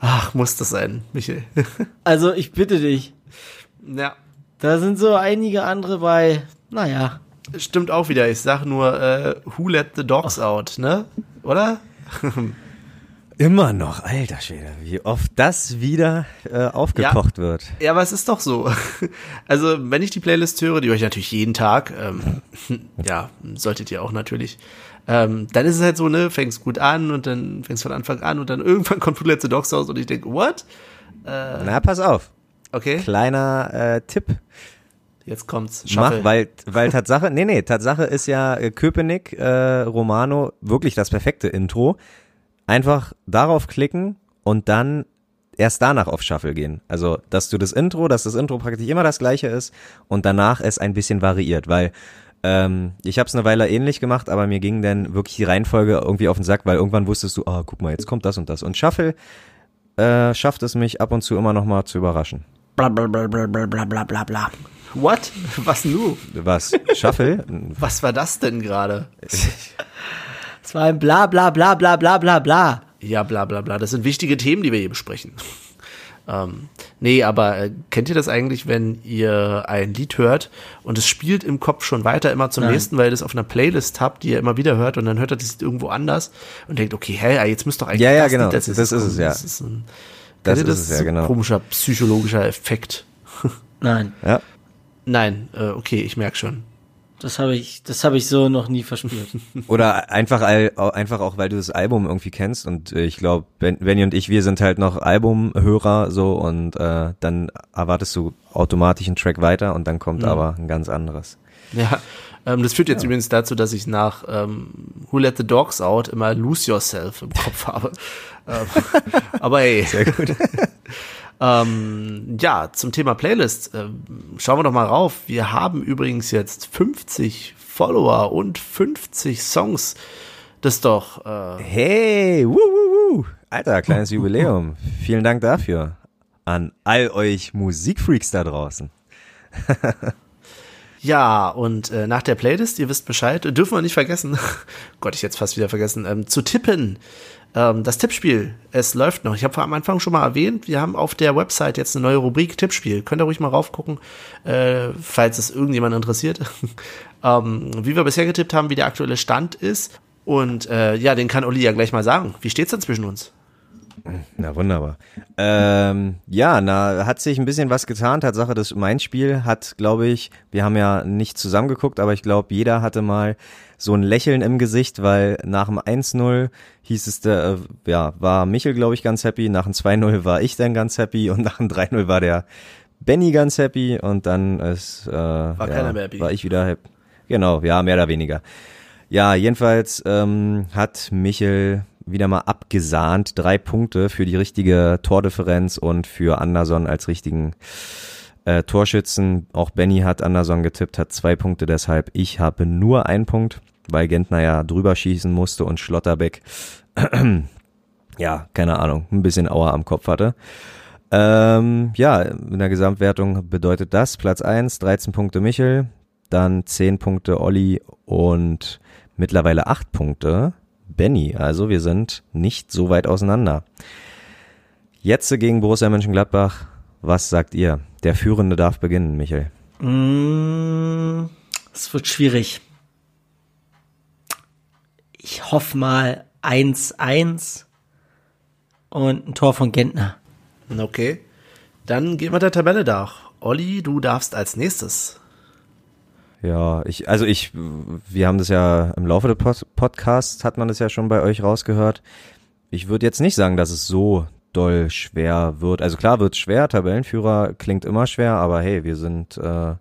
ach, muss das sein, Michael. <laughs> Also ich bitte dich. ja, Da sind so einige andere bei, naja. stimmt auch wieder. Ich sag nur, äh, who let the dogs out, ne? Oder? <laughs> Immer noch, alter Schwede, wie oft das wieder äh, aufgekocht wird. Ja, aber es ist doch so. <laughs> Also, wenn ich die Playlist höre, die höre ich natürlich jeden Tag, ähm, <laughs> ja, solltet ihr auch natürlich, ähm, dann ist es halt so, ne, fängst gut an und dann fängst von Anfang an und dann <laughs> irgendwann kommt Who Let the Dogs aus und ich denke, what? Na, pass auf. Okay, Kleiner äh, Tipp. jetzt kommt's. Mach, Shuffle. weil, weil Tatsache, nee, nee, Tatsache ist ja äh, Köpenick, äh, Romano, wirklich das perfekte Intro einfach darauf klicken und dann erst danach auf Shuffle gehen. Also, dass du das Intro, dass das Intro praktisch immer das gleiche ist und danach es ein bisschen variiert, weil ähm, ich habe es eine Weile ähnlich gemacht, aber mir ging dann wirklich die Reihenfolge irgendwie auf den Sack, weil irgendwann wusstest du, ah, oh, guck mal, jetzt kommt das und das. Und Shuffle äh, schafft es mich ab und zu immer nochmal zu überraschen. Bla bla bla bla bla bla bla bla. What? <laughs> Was nu? Was? Shuffle? Was war das denn gerade? <laughs> Es war ein bla bla bla bla bla bla bla. Ja, bla bla bla. Das sind wichtige Themen, die wir hier besprechen. <laughs> Ähm, nee, aber äh, kennt ihr das eigentlich, wenn ihr ein Lied hört und es spielt im Kopf schon weiter immer zum Nein. nächsten, weil ihr das auf einer Playlist habt, die ihr immer wieder hört und dann hört ihr das Lied irgendwo anders und denkt, okay, hä, jetzt müsste doch eigentlich Ja, ja, das genau. Lied Das nächstes ist es, ja. Das ist ein, Das ist es, ja, genau. Komischer psychologischer Effekt. <laughs> Nein, Ja. Nein, äh, okay, ich merk schon. Das habe ich, das habe ich so noch nie verspürt. <laughs> Oder einfach, einfach auch, weil du das Album irgendwie kennst und äh, ich glaube, ben, Benny und ich, wir sind halt noch Albumhörer so und äh, dann erwartest du automatisch einen Track weiter und dann kommt aber ein ganz anderes. Ja, ähm, das führt jetzt übrigens dazu, dass ich nach ähm, Who Let the Dogs Out immer Lose Yourself im Kopf habe. <laughs> ähm, aber hey. Sehr gut. <laughs> ähm, ja, zum Thema Playlist. Ähm, schauen wir doch mal rauf. Wir haben übrigens jetzt 50 Follower und 50 Songs. Das ist doch äh, Hey, wuh, wuh, wuh. Alter, kleines Jubiläum. <laughs> Vielen Dank dafür an all euch Musikfreaks da draußen. <laughs> Ja, und äh, nach der Playlist, ihr wisst Bescheid, dürfen wir nicht vergessen, <laughs> Gott, ich jetzt fast wieder vergessen, ähm, zu tippen. Ähm, das Tippspiel, es läuft noch. Ich habe am Anfang schon mal erwähnt, wir haben auf der Website jetzt eine neue Rubrik Tippspiel. Könnt ihr ruhig mal raufgucken, äh, falls es irgendjemand interessiert. <laughs> ähm, wie wir bisher getippt haben, wie der aktuelle Stand ist. Und äh, ja, den kann Olli ja gleich mal sagen. Wie steht's denn zwischen uns? Na wunderbar. Ähm, ja, na, hat sich ein bisschen was getan. Tatsache, das mein Spiel hat, glaube ich, wir haben ja nicht zusammengeguckt, aber ich glaube, jeder hatte mal so ein Lächeln im Gesicht, weil nach dem 1-0 hieß es, der, äh, ja, war Michel, glaube ich, ganz happy, nach dem 2-0 war ich dann ganz happy und nach dem 3-0 war der Benny ganz happy und dann ist, äh, war ja, keiner mehr happy. war ich wieder happy. Genau, ja, mehr oder weniger. Ja, jedenfalls ähm, hat Michel wieder mal abgesahnt. Drei Punkte für die richtige Tordifferenz und für Anderson als richtigen äh, Torschützen. Auch Benny hat Anderson getippt, hat zwei Punkte deshalb. Ich habe nur einen Punkt, weil Gentner ja drüber schießen musste und Schlotterbeck, <clears throat> ja, keine Ahnung, ein bisschen Auer am Kopf hatte. Ähm, ja, in der Gesamtwertung bedeutet das Platz eins 13 Punkte Michel, dann 10 Punkte Olli und mittlerweile 8 Punkte Benny. Also wir sind nicht so weit auseinander. Jetzt gegen Borussia Mönchengladbach. Was sagt ihr? Der Führende darf beginnen, Michel. Mm, Es wird schwierig. Ich hoffe mal 1-1 und ein Tor von Gentner. Okay. Dann gehen wir der Tabelle nach. Olli, du darfst als nächstes. Ja, ich, also ich, wir haben das ja im Laufe des Pod Podcasts hat man das ja schon bei euch rausgehört. Ich würde jetzt nicht sagen, dass es so doll schwer wird. Also klar wird schwer, Tabellenführer klingt immer schwer, aber hey, wir sind äh,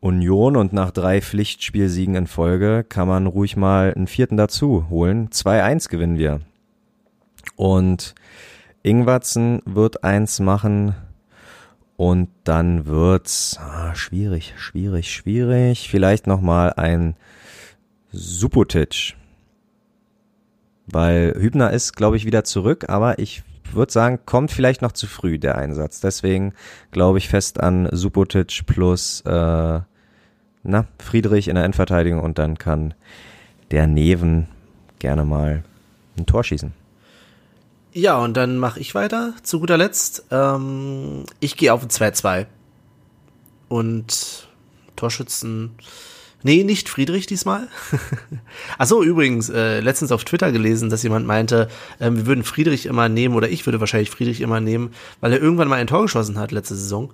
Union und nach drei Pflichtspielsiegen in Folge kann man ruhig mal einen vierten dazu holen. 2-1 gewinnen wir. Und Ingwatzen wird eins machen und dann wird's ah, schwierig, schwierig, schwierig. Vielleicht noch mal ein Subotic, weil Hübner ist, glaube ich, wieder zurück, aber ich würde sagen, kommt vielleicht noch zu früh der Einsatz. Deswegen glaube ich fest an Subotic plus äh, na Friedrich in der Endverteidigung und dann kann der Neven gerne mal ein Tor schießen. Ja, und dann mache ich weiter. Zu guter Letzt. Ähm, ich gehe auf ein 2-2. Und Torschützen. Nee, nicht Friedrich diesmal. <laughs> Achso, übrigens, äh, letztens auf Twitter gelesen, dass jemand meinte, ähm, wir würden Friedrich immer nehmen, oder ich würde wahrscheinlich Friedrich immer nehmen, weil er irgendwann mal ein Tor geschossen hat letzte Saison.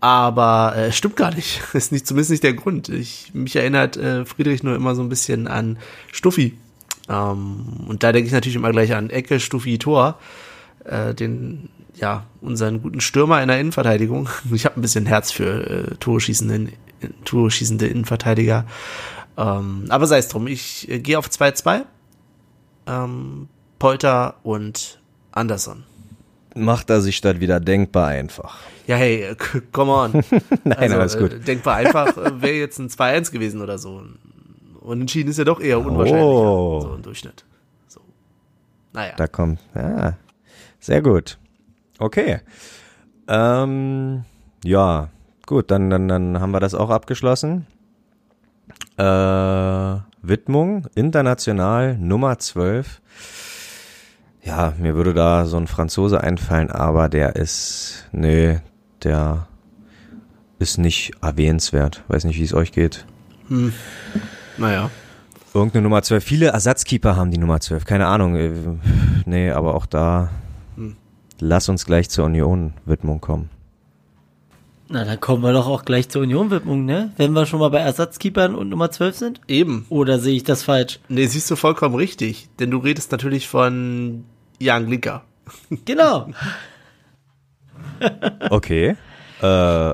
Aber äh, stimmt gar nicht. <laughs> Ist nicht zumindest nicht der Grund. Ich, mich erinnert äh, Friedrich nur immer so ein bisschen an Stuffi. Ähm, und da denke ich natürlich immer gleich an Ecke, Stuffi, Tor. Äh, den, ja, unseren guten Stürmer in der Innenverteidigung. <laughs> Ich habe ein bisschen Herz für äh, Torschießende, Torschießende Innenverteidiger. Ähm, aber sei es drum, ich äh, gehe auf 2-2. Ähm, Polter und Anderson. Macht er sich das wieder denkbar einfach. Ja, hey, c- <laughs> come on. <laughs> Nein, also, alles gut. Äh, denkbar einfach äh, wäre jetzt ein 2-1 gewesen oder so. Unentschieden ist ja doch eher unwahrscheinlich. Oh. So im Durchschnitt. So. Naja. Da kommt, ja, sehr gut. Okay. Ähm, ja, gut, dann, dann, dann haben wir das auch abgeschlossen. Äh, Widmung, international, Nummer 12. Ja, mir würde da so ein Franzose einfallen, aber der ist, nee, der ist nicht erwähnenswert. Weiß nicht, wie es euch geht. Naja. Irgendeine Nummer 12. Viele Ersatzkeeper haben die Nummer 12. Keine Ahnung. äh, Nee, aber auch da. Lass uns gleich zur Union-Widmung kommen. Na, dann kommen wir doch auch gleich zur Union-Widmung, ne? Wenn wir schon mal bei Ersatzkeepern und Nummer 12 sind? Eben. Oder sehe ich das falsch? Nee, siehst du vollkommen richtig. Denn du redest natürlich von Jan Glinker. Genau. <laughs> Okay. äh,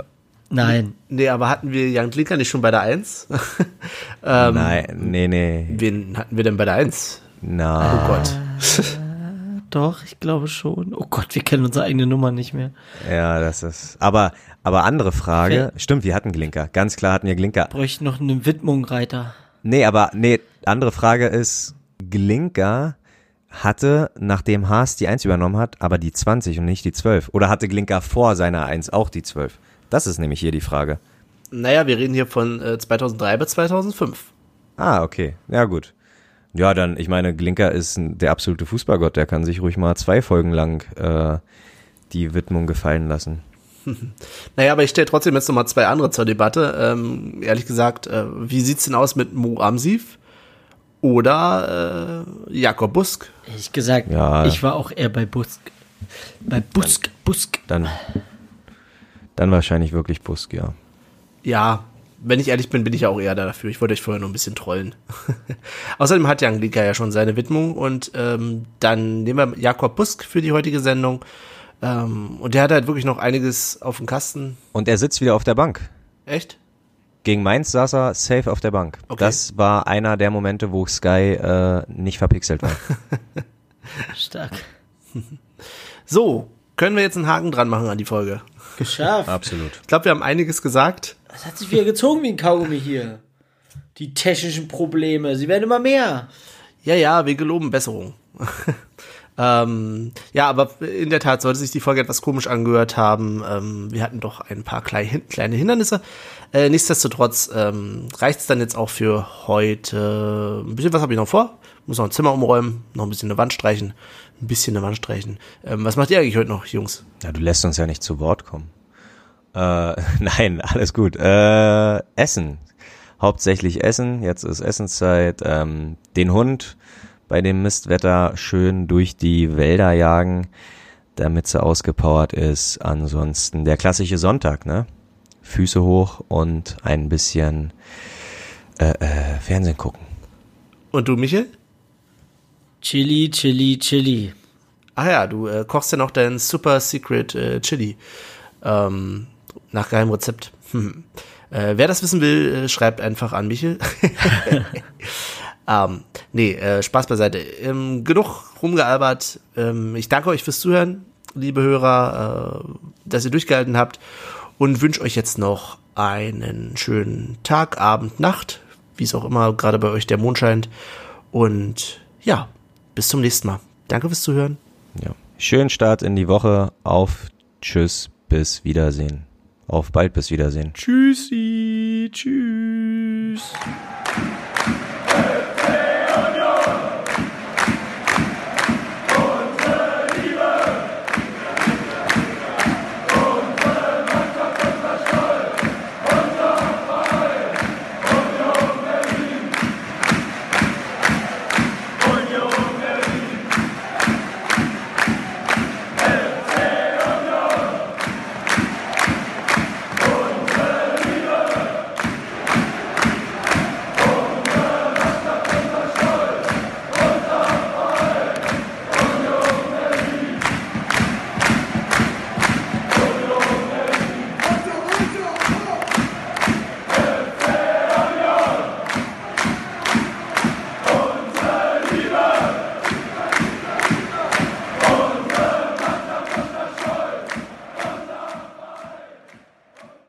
Nein. Nee, aber hatten wir Jan Glinker nicht schon bei der 1? <laughs> ähm, nein, nee, nee. Wen hatten wir denn bei der 1? Na. Oh Gott. <laughs> Doch, ich glaube schon. Oh Gott, wir kennen unsere eigene Nummer nicht mehr. Ja, das ist. Aber, aber andere Frage. Stimmt, wir hatten Glinker. Ganz klar hatten wir Glinker. Bräuchte noch eine Widmung, Reiter. Nee, aber, nee, andere Frage ist, Glinker hatte, nachdem Haas die 1 übernommen hat, aber die 20 und nicht die 12. Oder hatte Glinker vor seiner 1 auch die 12? Das ist nämlich hier die Frage. Naja, wir reden hier von äh, 2003 bis 2005. Ah, okay. Ja, gut. Ja, dann, ich meine, Glinker ist der absolute Fußballgott. Der kann sich ruhig mal zwei Folgen lang äh, die Widmung gefallen lassen. <laughs> Naja, aber ich stelle trotzdem jetzt nochmal zwei andere zur Debatte. Ähm, ehrlich gesagt, äh, wie sieht's denn aus mit Mo Amsiv oder äh, Jakob Busk? Ich gesagt, Ja. ich war auch eher bei Busk. Bei Busk, Busk. Dann, dann wahrscheinlich wirklich Busk, ja. Ja, wenn ich ehrlich bin, bin ich ja auch eher dafür. Ich wollte euch vorher nur ein bisschen trollen. <laughs> Außerdem hat Jan Glinker ja schon seine Widmung und ähm, dann nehmen wir Jakob Busk für die heutige Sendung. Ähm, und der hat halt wirklich noch einiges auf dem Kasten. Und er sitzt wieder auf der Bank. Echt? Gegen Mainz saß er safe auf der Bank. Okay. Das war einer der Momente, wo Sky äh, nicht verpixelt war. <laughs> Stark. <laughs> So, können wir jetzt einen Haken dran machen an die Folge? Geschafft. Absolut. Ich glaube, wir haben einiges gesagt. Das hat sich wieder gezogen wie ein Kaugummi hier. Die technischen Probleme, sie werden immer mehr. Ja, ja, wir geloben Besserung. <laughs> ähm, ja, aber in der Tat sollte sich die Folge etwas komisch angehört haben. Ähm, wir hatten doch ein paar kleine Hindernisse. Äh, nichtsdestotrotz ähm, reicht es dann jetzt auch für heute. Ein bisschen was habe ich noch vor. Muss noch ein Zimmer umräumen, noch ein bisschen eine Wand streichen. Ein bisschen eine Wand streichen. Ähm, was macht ihr eigentlich heute noch, Jungs? Ja, du lässt uns ja nicht zu Wort kommen. Äh, <laughs> nein, alles gut. Äh, Essen. Hauptsächlich Essen. Jetzt ist Essenszeit. Ähm, den Hund bei dem Mistwetter schön durch die Wälder jagen, damit sie ausgepowert ist. Ansonsten der klassische Sonntag, ne? Füße hoch und ein bisschen äh, äh, Fernsehen gucken. Und du, Michael? Chili, Chili, Chili. Ach ja, du äh, kochst ja noch dein Super Secret äh, Chili. Ähm, nach geheimem Rezept. Hm. Äh, wer das wissen will, äh, schreibt einfach an Michel. <laughs> ähm, nee, äh, Spaß beiseite. Ähm, genug rumgealbert. Ähm, ich danke euch fürs Zuhören, liebe Hörer, äh, dass ihr durchgehalten habt und wünsche euch jetzt noch einen schönen Tag, Abend, Nacht, wie es auch immer gerade bei euch der Mond scheint. Und ja, bis zum nächsten Mal. Danke fürs Zuhören. Ja. Schönen Start in die Woche. Auf Tschüss, bis Wiedersehen. Auf bald, bis Wiedersehen. Tschüssi, tschüss.